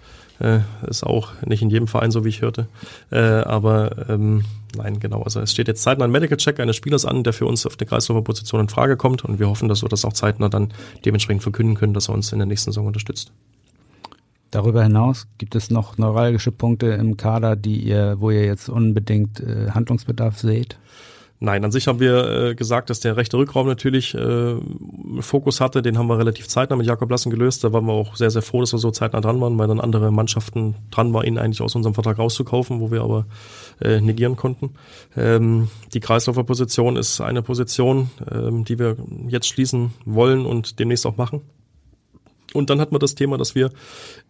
Äh, ist auch nicht in jedem Verein so, wie ich hörte. Äh, aber ähm, nein, genau. Also es steht jetzt zeitnah ein Medical Check eines Spielers an, der für uns auf der Kreisläuferposition in Frage kommt. Und wir hoffen, dass wir das auch zeitnah dann dementsprechend verkünden können, dass er uns in der nächsten Saison unterstützt. Darüber hinaus gibt es noch neuralgische Punkte im Kader, die ihr, wo ihr jetzt unbedingt äh, Handlungsbedarf seht? Nein, an sich haben wir äh, gesagt, dass der rechte Rückraum natürlich äh, Fokus hatte. Den haben wir relativ zeitnah mit Jakob Lassen gelöst. Da waren wir auch sehr, sehr froh, dass wir so zeitnah dran waren, weil dann andere Mannschaften dran waren, ihn eigentlich aus unserem Vertrag rauszukaufen, wo wir aber äh, negieren konnten. Ähm, die Kreisläuferposition ist eine Position, ähm, die wir jetzt schließen wollen und demnächst auch machen. Und dann hat man das Thema, dass wir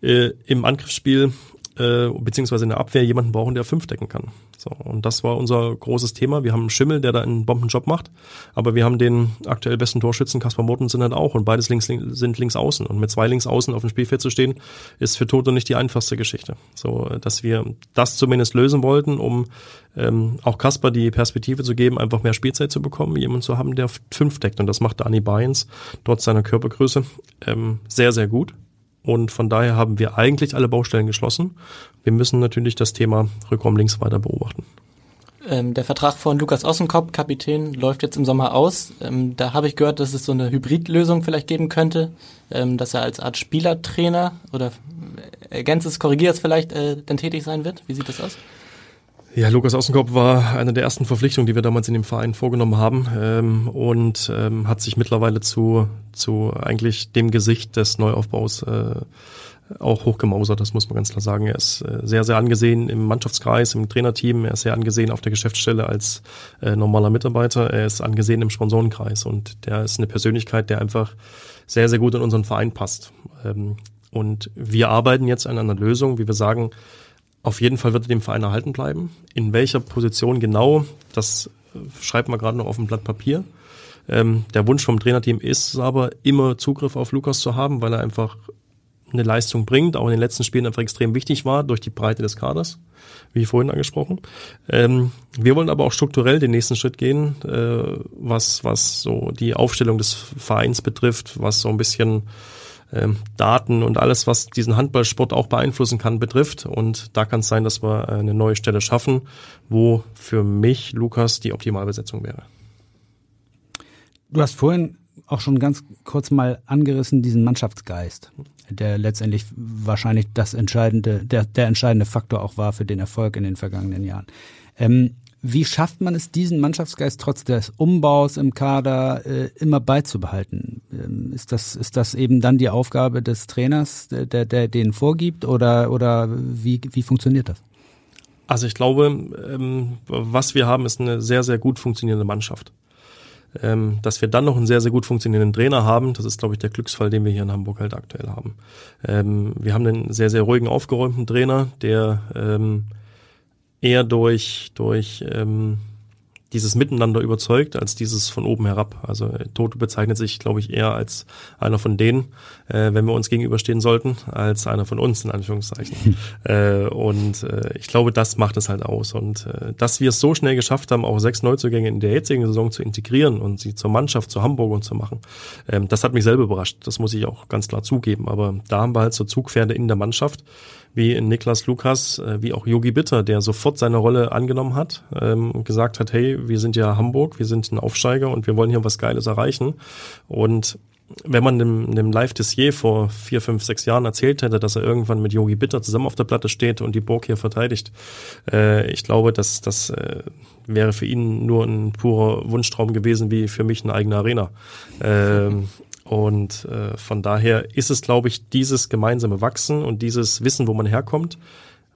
äh, im Angriffsspiel äh, beziehungsweise in der Abwehr jemanden brauchen, der fünf decken kann. So, und das war unser großes Thema. Wir haben Schimmel, der da einen Bombenjob macht, aber wir haben den aktuell besten Torschützen, Kaspar Mortensen, halt auch und beides links, sind links außen. Und mit zwei links außen auf dem Spielfeld zu stehen, ist für Toto nicht die einfachste Geschichte. So, dass wir das zumindest lösen wollten, um ähm, auch Kaspar die Perspektive zu geben, einfach mehr Spielzeit zu bekommen, jemanden zu haben, der fünf deckt. Und das macht Dani Bayens trotz seiner Körpergröße ähm, sehr, sehr gut. Und von daher haben wir eigentlich alle Baustellen geschlossen. Wir müssen natürlich das Thema Rückraum links weiter beobachten. Ähm, der Vertrag von Lukas Ossenkopf, Kapitän, läuft jetzt im Sommer aus. Ähm, da habe ich gehört, dass es so eine Hybridlösung vielleicht geben könnte, ähm, dass er als Art Spielertrainer oder ergänzt es, korrigiert es vielleicht, äh, dann tätig sein wird. Wie sieht das aus? Ja, Lukas Außenkopf war eine der ersten Verpflichtungen, die wir damals in dem Verein vorgenommen haben ähm, und ähm, hat sich mittlerweile zu, zu eigentlich dem Gesicht des Neuaufbaus äh, auch hochgemausert, das muss man ganz klar sagen. Er ist äh, sehr, sehr angesehen im Mannschaftskreis, im Trainerteam, er ist sehr angesehen auf der Geschäftsstelle als äh, normaler Mitarbeiter, er ist angesehen im Sponsorenkreis und der ist eine Persönlichkeit, der einfach sehr, sehr gut in unseren Verein passt. Ähm, und wir arbeiten jetzt an einer Lösung, wie wir sagen, auf jeden Fall wird er dem Verein erhalten bleiben. In welcher Position genau, das äh, schreibt man gerade noch auf dem Blatt Papier. Ähm, der Wunsch vom Trainerteam ist es aber, immer Zugriff auf Lukas zu haben, weil er einfach eine Leistung bringt, auch in den letzten Spielen einfach extrem wichtig war durch die Breite des Kaders, wie vorhin angesprochen. Ähm, wir wollen aber auch strukturell den nächsten Schritt gehen, äh, was, was so die Aufstellung des Vereins betrifft, was so ein bisschen ähm, Daten und alles, was diesen Handballsport auch beeinflussen kann, betrifft. Und da kann es sein, dass wir eine neue Stelle schaffen, wo für mich Lukas die Optimalbesetzung wäre. Du hast vorhin auch schon ganz kurz mal angerissen, diesen Mannschaftsgeist, der letztendlich wahrscheinlich das entscheidende, der, der entscheidende Faktor auch war für den Erfolg in den vergangenen Jahren. Ähm, wie schafft man es, diesen Mannschaftsgeist trotz des Umbaus im Kader äh, immer beizubehalten? Ähm, ist das ist das eben dann die Aufgabe des Trainers, der der, der den vorgibt, oder oder wie wie funktioniert das? Also ich glaube, ähm, was wir haben, ist eine sehr sehr gut funktionierende Mannschaft. Ähm, dass wir dann noch einen sehr, sehr gut funktionierenden Trainer haben, das ist, glaube ich, der Glücksfall, den wir hier in Hamburg halt aktuell haben. Ähm, wir haben einen sehr, sehr ruhigen, aufgeräumten Trainer, der ähm, eher durch, durch ähm, dieses Miteinander überzeugt, als dieses von oben herab. Also äh, Toto bezeichnet sich, glaube ich, eher als einer von denen, äh, wenn wir uns gegenüberstehen sollten, als einer von uns, in Anführungszeichen. äh, und äh, ich glaube, das macht es halt aus. Und äh, dass wir es so schnell geschafft haben, auch sechs Neuzugänge in der jetzigen Saison zu integrieren und sie zur Mannschaft, zu Hamburg und zu machen, ähm, das hat mich selber überrascht. Das muss ich auch ganz klar zugeben. Aber da haben wir halt so Zugpferde in der Mannschaft, wie Niklas Lukas, äh, wie auch Yogi Bitter, der sofort seine Rolle angenommen hat ähm, und gesagt hat, hey, wir sind ja Hamburg, wir sind ein Aufsteiger und wir wollen hier was Geiles erreichen. Und wenn man dem, dem Live Tissier vor vier, fünf, sechs Jahren erzählt hätte, dass er irgendwann mit Yogi Bitter zusammen auf der Platte steht und die Burg hier verteidigt, äh, ich glaube, dass das äh, wäre für ihn nur ein purer Wunschtraum gewesen, wie für mich eine eigene Arena. Ähm, und äh, von daher ist es, glaube ich, dieses gemeinsame Wachsen und dieses Wissen, wo man herkommt,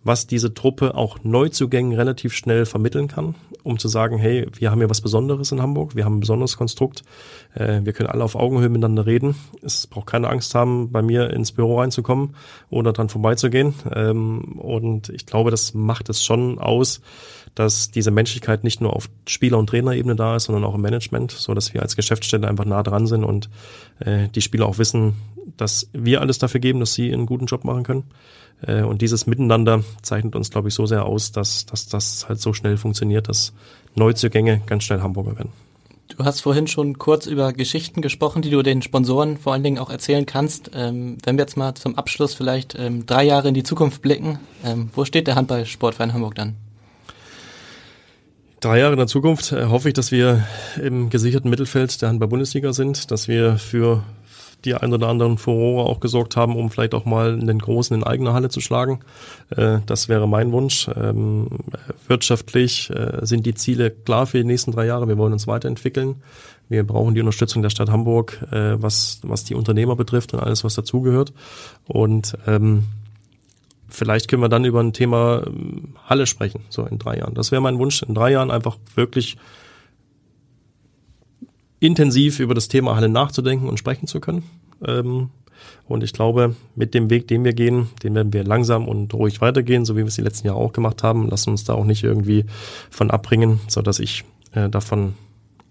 was diese Truppe auch Neuzugängen relativ schnell vermitteln kann, um zu sagen, hey, wir haben hier was Besonderes in Hamburg, wir haben ein besonderes Konstrukt, äh, wir können alle auf Augenhöhe miteinander reden. Es braucht keine Angst haben, bei mir ins Büro reinzukommen oder dran vorbeizugehen. Ähm, und ich glaube, das macht es schon aus, dass diese Menschlichkeit nicht nur auf Spieler- und Trainerebene da ist, sondern auch im Management, so dass wir als Geschäftsstelle einfach nah dran sind und äh, die Spieler auch wissen, dass wir alles dafür geben, dass sie einen guten Job machen können. Äh, und dieses Miteinander zeichnet uns, glaube ich, so sehr aus, dass, dass das halt so schnell funktioniert, dass Neuzugänge ganz schnell Hamburger werden. Du hast vorhin schon kurz über Geschichten gesprochen, die du den Sponsoren vor allen Dingen auch erzählen kannst. Ähm, wenn wir jetzt mal zum Abschluss vielleicht ähm, drei Jahre in die Zukunft blicken, ähm, wo steht der Handballsportverein Hamburg dann? drei Jahre in der Zukunft äh, hoffe ich, dass wir im gesicherten Mittelfeld der Handball-Bundesliga sind, dass wir für die ein oder anderen Furore auch gesorgt haben, um vielleicht auch mal den Großen in eigener Halle zu schlagen. Äh, das wäre mein Wunsch. Ähm, wirtschaftlich äh, sind die Ziele klar für die nächsten drei Jahre. Wir wollen uns weiterentwickeln. Wir brauchen die Unterstützung der Stadt Hamburg, äh, was, was die Unternehmer betrifft und alles, was dazugehört. Und ähm, vielleicht können wir dann über ein Thema ähm, Halle sprechen, so in drei Jahren. Das wäre mein Wunsch, in drei Jahren einfach wirklich intensiv über das Thema Halle nachzudenken und sprechen zu können. Ähm, und ich glaube, mit dem Weg, den wir gehen, den werden wir langsam und ruhig weitergehen, so wie wir es die letzten Jahre auch gemacht haben. Lassen uns da auch nicht irgendwie von abbringen, so dass ich äh, davon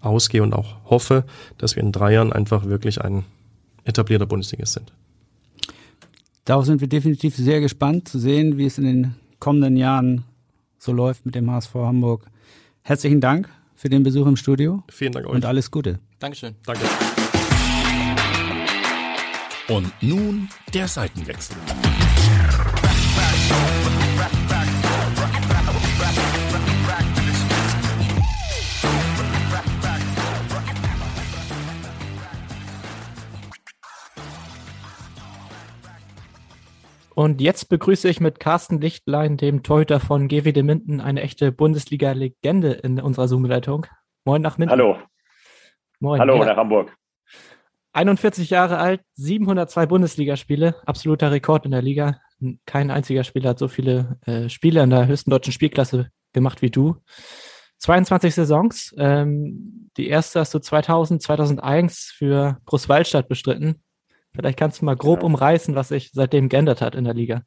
ausgehe und auch hoffe, dass wir in drei Jahren einfach wirklich ein etablierter Bundesligist sind. Darauf sind wir definitiv sehr gespannt zu sehen, wie es in den kommenden Jahren so läuft mit dem HSV Hamburg. Herzlichen Dank für den Besuch im Studio. Vielen Dank euch. Und alles Gute. Dankeschön. Danke. Und nun der Seitenwechsel. Und jetzt begrüße ich mit Carsten Lichtlein, dem Torhüter von GWD Minden, eine echte Bundesliga-Legende in unserer Zoom-Leitung. Moin nach Minden. Hallo. Moin. Hallo ja. nach Hamburg. 41 Jahre alt, 702 Bundesligaspiele, absoluter Rekord in der Liga. Kein einziger Spieler hat so viele äh, Spiele in der höchsten deutschen Spielklasse gemacht wie du. 22 Saisons. Ähm, die erste hast du 2000, 2001 für Großwaldstadt bestritten. Vielleicht kannst du mal grob ja. umreißen, was sich seitdem geändert hat in der Liga.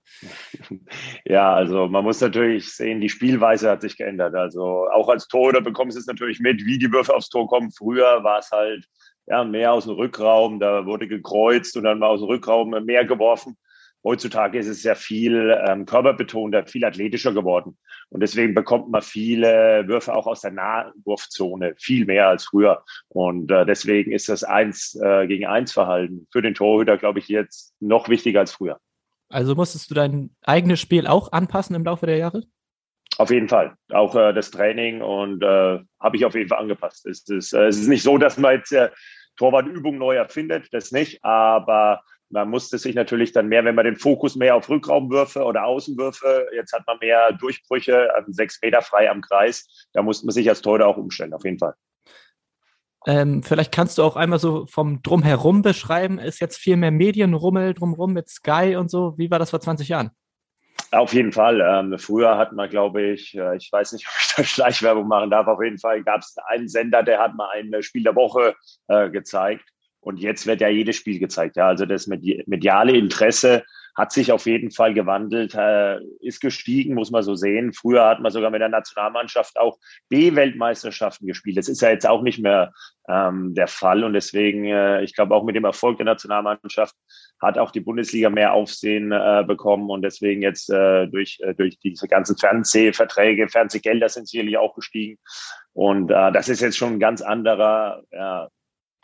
Ja, also man muss natürlich sehen, die Spielweise hat sich geändert. Also auch als Torhüter bekommst du es natürlich mit, wie die Würfe aufs Tor kommen. Früher war es halt ja, mehr aus dem Rückraum, da wurde gekreuzt und dann mal aus dem Rückraum mehr geworfen. Heutzutage ist es sehr viel ähm, körperbetonter, viel athletischer geworden. Und deswegen bekommt man viele Würfe auch aus der Nahwurfzone, viel mehr als früher. Und äh, deswegen ist das Eins äh, gegen Eins Verhalten für den Torhüter, glaube ich, jetzt noch wichtiger als früher. Also musstest du dein eigenes Spiel auch anpassen im Laufe der Jahre? Auf jeden Fall. Auch äh, das Training und äh, habe ich auf jeden Fall angepasst. Es ist, äh, es ist nicht so, dass man jetzt äh, Torwartübung neu erfindet, das nicht, aber man musste sich natürlich dann mehr, wenn man den Fokus mehr auf Rückraumwürfe oder Außenwürfe, jetzt hat man mehr Durchbrüche, sechs Meter frei am Kreis, da musste man sich als Torhüter auch umstellen, auf jeden Fall. Ähm, vielleicht kannst du auch einmal so vom Drumherum beschreiben. Ist jetzt viel mehr Medienrummel drumherum mit Sky und so. Wie war das vor 20 Jahren? Auf jeden Fall. Ähm, früher hat man, glaube ich, äh, ich weiß nicht, ob ich da Schleichwerbung machen darf, auf jeden Fall gab es einen Sender, der hat mal ein Spiel der Woche äh, gezeigt. Und jetzt wird ja jedes Spiel gezeigt. Ja, also das mediale Interesse hat sich auf jeden Fall gewandelt, äh, ist gestiegen, muss man so sehen. Früher hat man sogar mit der Nationalmannschaft auch B-Weltmeisterschaften gespielt. Das ist ja jetzt auch nicht mehr ähm, der Fall. Und deswegen, äh, ich glaube, auch mit dem Erfolg der Nationalmannschaft hat auch die Bundesliga mehr Aufsehen äh, bekommen. Und deswegen jetzt äh, durch, äh, durch diese ganzen Fernsehverträge, Fernsehgelder sind sicherlich auch gestiegen. Und das ist jetzt schon ein ganz anderer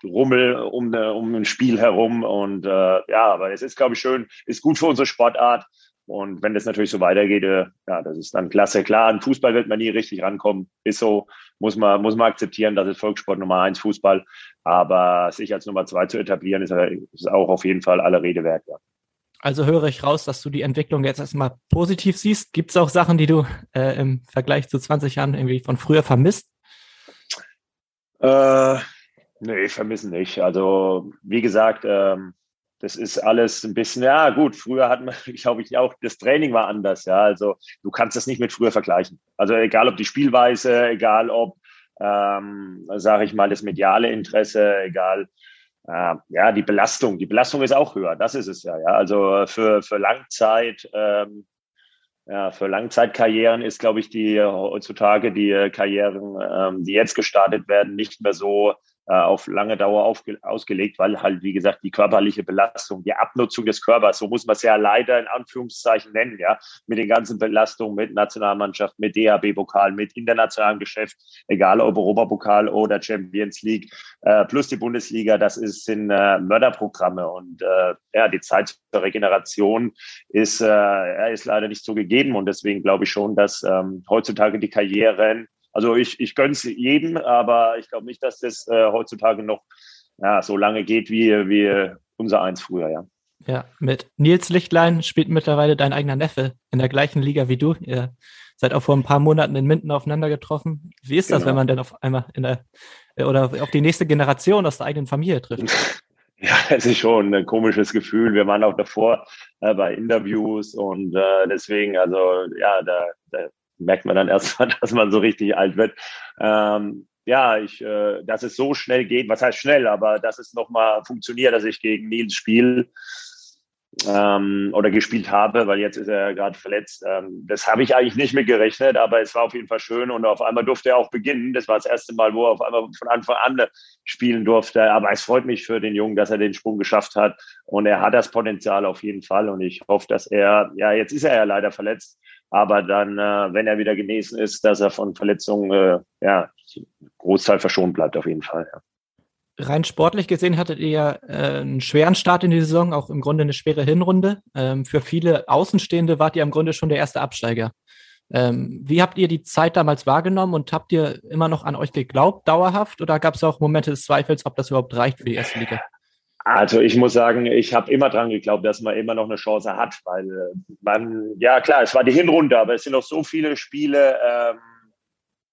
Rummel um, um ein Spiel herum. Und äh, ja, aber es ist, glaube ich, schön, ist gut für unsere Sportart. Und wenn das natürlich so weitergeht, äh, ja, das ist dann klasse. Klar, an Fußball wird man nie richtig rankommen. Ist so, muss man, muss man akzeptieren, das ist Volkssport Nummer eins Fußball. Aber sich als Nummer zwei zu etablieren, ist, ist auch auf jeden Fall alle Rede wert, ja. Also höre ich raus, dass du die Entwicklung jetzt erstmal positiv siehst. Gibt es auch Sachen, die du äh, im Vergleich zu 20 Jahren irgendwie von früher vermisst? Äh, Nee, vermissen nicht. Also, wie gesagt, ähm, das ist alles ein bisschen, ja gut, früher hat man, glaube ich, auch, das Training war anders, ja. Also du kannst das nicht mit früher vergleichen. Also egal ob die Spielweise, egal ob, ähm, sage ich mal, das mediale Interesse, egal, äh, ja, die Belastung. Die Belastung ist auch höher, das ist es ja, ja. Also für, für Langzeit, ähm, ja, für Langzeitkarrieren ist, glaube ich, die heutzutage die Karrieren, ähm, die jetzt gestartet werden, nicht mehr so äh, auf lange Dauer aufge ausgelegt, weil halt, wie gesagt, die körperliche Belastung, die Abnutzung des Körpers, so muss man es ja leider in Anführungszeichen nennen, ja, mit den ganzen Belastungen, mit Nationalmannschaft, mit DHB-Pokal, mit internationalem Geschäft, egal ob Europapokal oder Champions League, äh, plus die Bundesliga, das ist, sind äh, Mörderprogramme und äh, ja, die Zeit zur Regeneration ist, äh, ist leider nicht so gegeben und deswegen glaube ich schon, dass ähm, heutzutage die Karrieren also ich, ich gönne es jedem, aber ich glaube nicht, dass das äh, heutzutage noch ja, so lange geht wie, wie unser eins früher, ja. Ja, mit Nils Lichtlein spielt mittlerweile dein eigener Neffe in der gleichen Liga wie du. Ihr seid auch vor ein paar Monaten in Minden aufeinander getroffen. Wie ist das, genau. wenn man denn auf einmal in der oder auf die nächste Generation aus der eigenen Familie trifft? Ja, es ist schon ein komisches Gefühl. Wir waren auch davor äh, bei Interviews und äh, deswegen, also ja, da, da merkt man dann erstmal, dass man so richtig alt wird. Ähm, ja, ich, äh, dass es so schnell geht, was heißt schnell, aber dass es nochmal funktioniert, dass ich gegen Nils spiele ähm, oder gespielt habe, weil jetzt ist er gerade verletzt. Ähm, das habe ich eigentlich nicht mit gerechnet, aber es war auf jeden Fall schön und auf einmal durfte er auch beginnen. Das war das erste Mal, wo er auf einmal von Anfang an spielen durfte. Aber es freut mich für den Jungen, dass er den Sprung geschafft hat und er hat das Potenzial auf jeden Fall und ich hoffe, dass er, ja, jetzt ist er ja leider verletzt, aber dann, äh, wenn er wieder genesen ist, dass er von Verletzungen, äh, ja, Großteil verschont bleibt auf jeden Fall. Ja. Rein sportlich gesehen hattet ihr äh, einen schweren Start in die Saison, auch im Grunde eine schwere Hinrunde. Ähm, für viele Außenstehende wart ihr im Grunde schon der erste Absteiger. Ähm, wie habt ihr die Zeit damals wahrgenommen und habt ihr immer noch an euch geglaubt, dauerhaft, oder gab es auch Momente des Zweifels, ob das überhaupt reicht für die erste Liga? Also ich muss sagen, ich habe immer dran geglaubt, dass man immer noch eine Chance hat, weil äh, man, ja klar, es war die Hinrunde, aber es sind noch so viele Spiele ähm,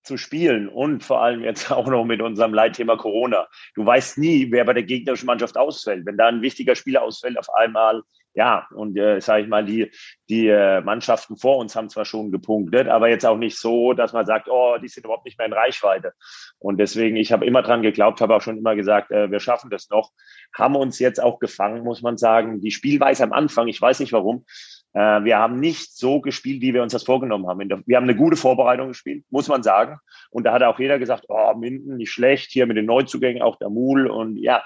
zu spielen und vor allem jetzt auch noch mit unserem Leitthema Corona. Du weißt nie, wer bei der gegnerischen Mannschaft ausfällt. Wenn da ein wichtiger Spieler ausfällt, auf einmal ja, und äh, sage ich mal, die, die äh, Mannschaften vor uns haben zwar schon gepunktet, aber jetzt auch nicht so, dass man sagt, oh, die sind überhaupt nicht mehr in Reichweite. Und deswegen, ich habe immer dran geglaubt, habe auch schon immer gesagt, äh, wir schaffen das noch. Haben uns jetzt auch gefangen, muss man sagen. Die Spielweise am Anfang, ich weiß nicht warum, äh, wir haben nicht so gespielt, wie wir uns das vorgenommen haben. Wir haben eine gute Vorbereitung gespielt, muss man sagen. Und da hat auch jeder gesagt, oh, Minden nicht schlecht, hier mit den Neuzugängen, auch der Mul und ja,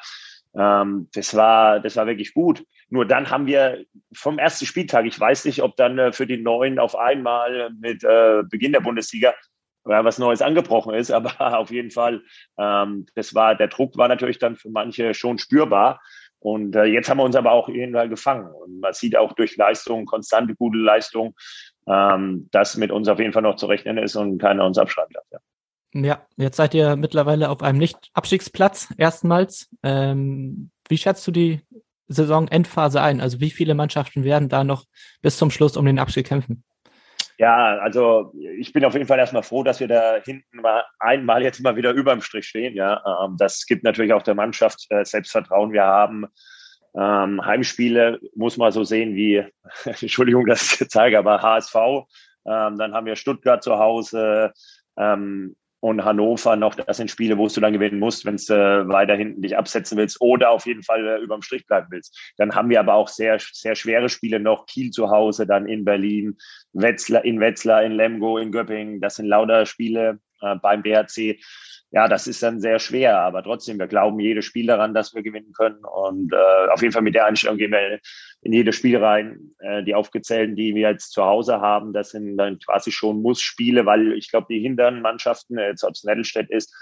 ähm, das war, das war wirklich gut. Nur dann haben wir vom ersten Spieltag, ich weiß nicht, ob dann äh, für die Neuen auf einmal mit äh, Beginn der Bundesliga äh, was Neues angebrochen ist, aber auf jeden Fall, ähm, das war, der Druck war natürlich dann für manche schon spürbar. Und jetzt haben wir uns aber auch irgendwann gefangen. Und man sieht auch durch Leistung, konstante gute Leistung, ähm, dass mit uns auf jeden Fall noch zu rechnen ist und keiner uns abschreiben darf. Ja. Ja, jetzt seid ihr mittlerweile auf einem Nicht-Abstiegsplatz erstmals. Ähm, wie schätzt du die Saison-Endphase ein? Also wie viele Mannschaften werden da noch bis zum Schluss um den Abstieg kämpfen? Ja, also ich bin auf jeden Fall erstmal froh, dass wir da hinten mal einmal jetzt mal wieder überm Strich stehen. Ja, ähm, das gibt natürlich auch der Mannschaft äh, Selbstvertrauen. Wir haben ähm, Heimspiele, muss man so sehen wie, Entschuldigung, dass ich zeige, aber HSV. Ähm, dann haben wir Stuttgart zu Hause. Ähm, und Hannover noch, das sind Spiele, wo du dann gewinnen musst, wenn du äh, weiter hinten dich absetzen willst oder auf jeden Fall äh, überm Strich bleiben willst. Dann haben wir aber auch sehr, sehr schwere Spiele noch. Kiel zu Hause, dann in Berlin, Wetzlar, in Wetzlar, in Lemgo, in Göppingen. Das sind lauter Spiele äh, beim BRC ja, das ist dann sehr schwer, aber trotzdem, wir glauben jedes Spiel daran, dass wir gewinnen können. Und äh, auf jeden Fall mit der Einstellung gehen wir in jedes Spiel rein. Äh, die aufgezählten, die wir jetzt zu Hause haben, das sind dann quasi schon Muss-Spiele, weil ich glaube, die hinteren Mannschaften, jetzt ob es Nettelstedt ist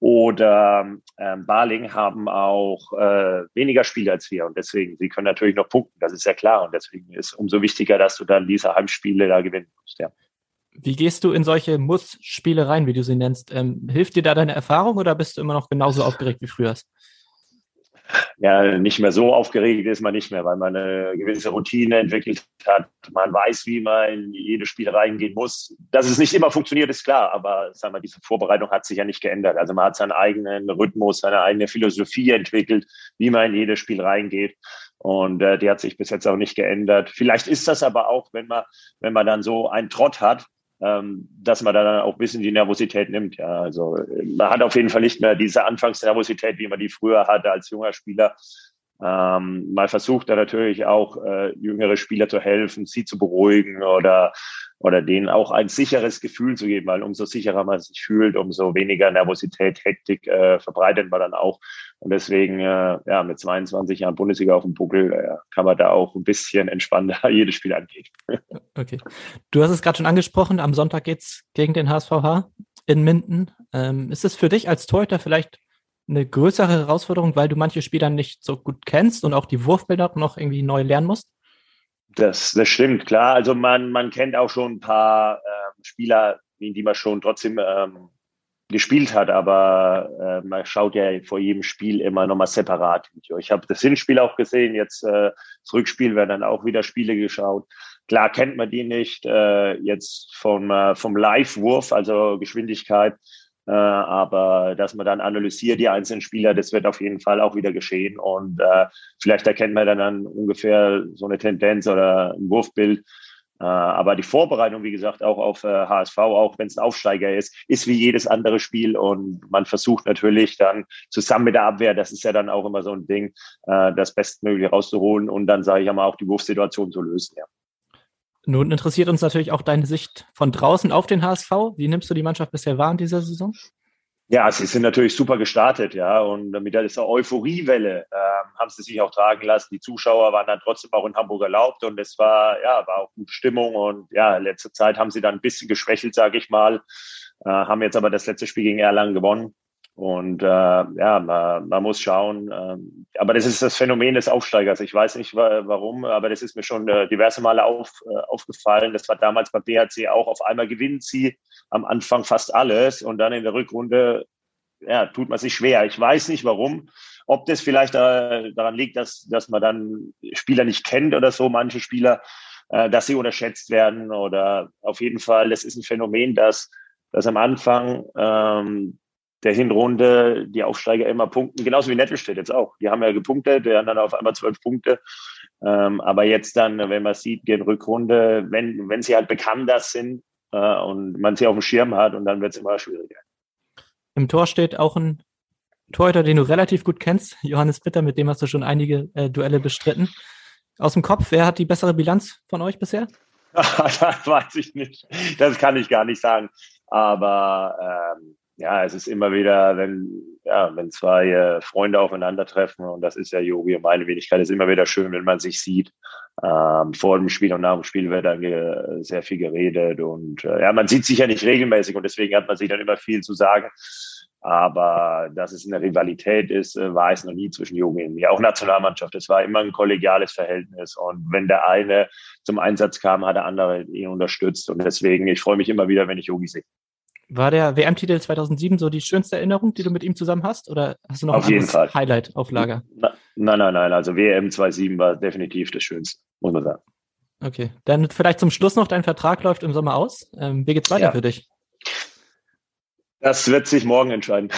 oder ähm, Baling, haben auch äh, weniger Spiele als wir. Und deswegen, sie können natürlich noch punkten, das ist ja klar. Und deswegen ist umso wichtiger, dass du dann diese Heimspiele da gewinnen musst, ja. Wie gehst du in solche Muss-Spiele rein, wie du sie nennst? Ähm, hilft dir da deine Erfahrung oder bist du immer noch genauso aufgeregt wie früher? Ja, nicht mehr so aufgeregt ist man nicht mehr, weil man eine gewisse Routine entwickelt hat. Man weiß, wie man in jedes Spiel reingehen muss. Dass es nicht immer funktioniert, ist klar, aber sagen wir, diese Vorbereitung hat sich ja nicht geändert. Also man hat seinen eigenen Rhythmus, seine eigene Philosophie entwickelt, wie man in jedes Spiel reingeht. Und äh, die hat sich bis jetzt auch nicht geändert. Vielleicht ist das aber auch, wenn man, wenn man dann so einen Trott hat, dass man dann auch ein bisschen die Nervosität nimmt. Ja, also man hat auf jeden Fall nicht mehr diese Anfangsnervosität, wie man die früher hatte als junger Spieler. Ähm, man versucht da natürlich auch äh, jüngere Spieler zu helfen, sie zu beruhigen oder oder denen auch ein sicheres Gefühl zu geben, weil umso sicherer man sich fühlt, umso weniger Nervosität, Hektik äh, verbreitet man dann auch. Und deswegen, äh, ja, mit 22 Jahren Bundesliga auf dem Buckel, äh, kann man da auch ein bisschen entspannter jedes Spiel angehen. Okay. Du hast es gerade schon angesprochen, am Sonntag geht's gegen den HSVH in Minden. Ähm, ist es für dich als Torhüter vielleicht eine größere Herausforderung, weil du manche Spieler nicht so gut kennst und auch die Wurfbilder noch irgendwie neu lernen musst? Das, das stimmt, klar. Also man, man kennt auch schon ein paar ähm, Spieler, die man schon trotzdem ähm, gespielt hat, aber äh, man schaut ja vor jedem Spiel immer nochmal separat. Ich habe das Hinspiel auch gesehen, jetzt äh, das Rückspiel werden dann auch wieder Spiele geschaut. Klar kennt man die nicht äh, jetzt vom, äh, vom Live-Wurf, also Geschwindigkeit, äh, aber dass man dann analysiert die einzelnen Spieler, das wird auf jeden Fall auch wieder geschehen. Und äh, vielleicht erkennt man dann, dann ungefähr so eine Tendenz oder ein Wurfbild. Äh, aber die Vorbereitung, wie gesagt, auch auf äh, HSV, auch wenn es ein Aufsteiger ist, ist wie jedes andere Spiel. Und man versucht natürlich dann zusammen mit der Abwehr, das ist ja dann auch immer so ein Ding, äh, das Bestmögliche rauszuholen und dann, sage ich einmal, auch die Wurfsituation zu lösen. Ja. Nun interessiert uns natürlich auch deine Sicht von draußen auf den HSV. Wie nimmst du die Mannschaft bisher wahr in dieser Saison? Ja, sie sind natürlich super gestartet, ja. Und mit dieser Euphoriewelle äh, haben sie sich auch tragen lassen. Die Zuschauer waren dann trotzdem auch in Hamburg erlaubt und es war, ja, war auch gute Stimmung. Und ja, letzte Zeit haben sie dann ein bisschen geschwächelt, sage ich mal. Äh, haben jetzt aber das letzte Spiel gegen Erlangen gewonnen. Und äh, ja, man, man muss schauen. Ähm, aber das ist das Phänomen des Aufsteigers. Ich weiß nicht warum, aber das ist mir schon äh, diverse Male auf, äh, aufgefallen. Das war damals beim BHC auch. Auf einmal gewinnt sie am Anfang fast alles und dann in der Rückrunde ja, tut man sich schwer. Ich weiß nicht warum. Ob das vielleicht äh, daran liegt, dass, dass man dann Spieler nicht kennt oder so, manche Spieler, äh, dass sie unterschätzt werden oder auf jeden Fall, das ist ein Phänomen, dass, dass am Anfang ähm, der Hinrunde die Aufsteiger immer punkten, genauso wie Nettelstedt jetzt auch. Die haben ja gepunktet, die haben dann auf einmal zwölf Punkte. Ähm, aber jetzt dann, wenn man sieht, gehen Rückrunde, wenn, wenn sie halt bekannt das sind äh, und man sie auf dem Schirm hat und dann wird es immer schwieriger. Im Tor steht auch ein Torhüter, den du relativ gut kennst, Johannes Bitter, mit dem hast du schon einige äh, Duelle bestritten. Aus dem Kopf, wer hat die bessere Bilanz von euch bisher? das weiß ich nicht. Das kann ich gar nicht sagen. Aber ähm, ja, es ist immer wieder, wenn, ja, wenn zwei äh, Freunde aufeinandertreffen, und das ist ja Jogi und meine Wenigkeit, ist immer wieder schön, wenn man sich sieht. Ähm, vor dem Spiel und nach dem Spiel wird dann sehr viel geredet und äh, ja, man sieht sich ja nicht regelmäßig und deswegen hat man sich dann immer viel zu sagen. Aber dass es eine Rivalität ist, äh, war es noch nie zwischen Jogi und mir. Auch Nationalmannschaft. Es war immer ein kollegiales Verhältnis. Und wenn der eine zum Einsatz kam, hat der andere ihn unterstützt. Und deswegen, ich freue mich immer wieder, wenn ich Jogi sehe. War der WM-Titel 2007 so die schönste Erinnerung, die du mit ihm zusammen hast? Oder hast du noch auf ein Highlight auf Lager? Nein, nein, nein. Also WM 2007 war definitiv das Schönste, muss man sagen. Okay, dann vielleicht zum Schluss noch, dein Vertrag läuft im Sommer aus. Ähm, wie geht's weiter ja. für dich? Das wird sich morgen entscheiden.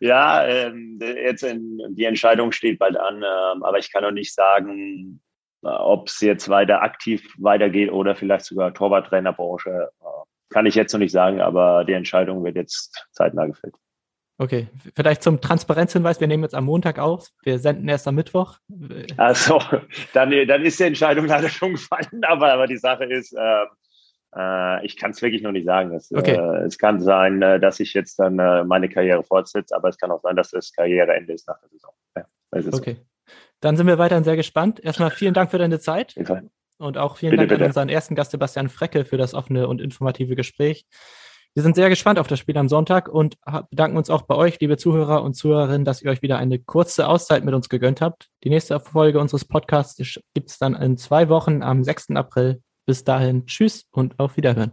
ja, ähm, jetzt in, die Entscheidung steht bald an, ähm, aber ich kann noch nicht sagen, äh, ob es jetzt weiter aktiv weitergeht oder vielleicht sogar Torwarttrainerbranche. Äh, kann ich jetzt noch nicht sagen, aber die Entscheidung wird jetzt zeitnah gefällt. Okay, vielleicht zum Transparenzhinweis, wir nehmen jetzt am Montag auf, wir senden erst am Mittwoch. Also, dann, dann ist die Entscheidung leider schon gefallen, aber, aber die Sache ist, äh, äh, ich kann es wirklich noch nicht sagen. Es, okay. äh, es kann sein, äh, dass ich jetzt dann äh, meine Karriere fortsetze, aber es kann auch sein, dass das Karriereende ist nach der Saison. Ja, okay. So. Dann sind wir weiterhin sehr gespannt. Erstmal vielen Dank für deine Zeit. Und auch vielen bitte, Dank bitte. an unseren ersten Gast Sebastian Frecke für das offene und informative Gespräch. Wir sind sehr gespannt auf das Spiel am Sonntag und bedanken uns auch bei euch, liebe Zuhörer und Zuhörerinnen, dass ihr euch wieder eine kurze Auszeit mit uns gegönnt habt. Die nächste Folge unseres Podcasts gibt es dann in zwei Wochen am 6. April. Bis dahin, tschüss und auf Wiederhören.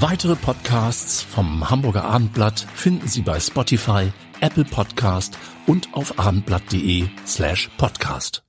Weitere Podcasts vom Hamburger Abendblatt finden Sie bei Spotify, Apple Podcast und auf abendblatt.de slash podcast.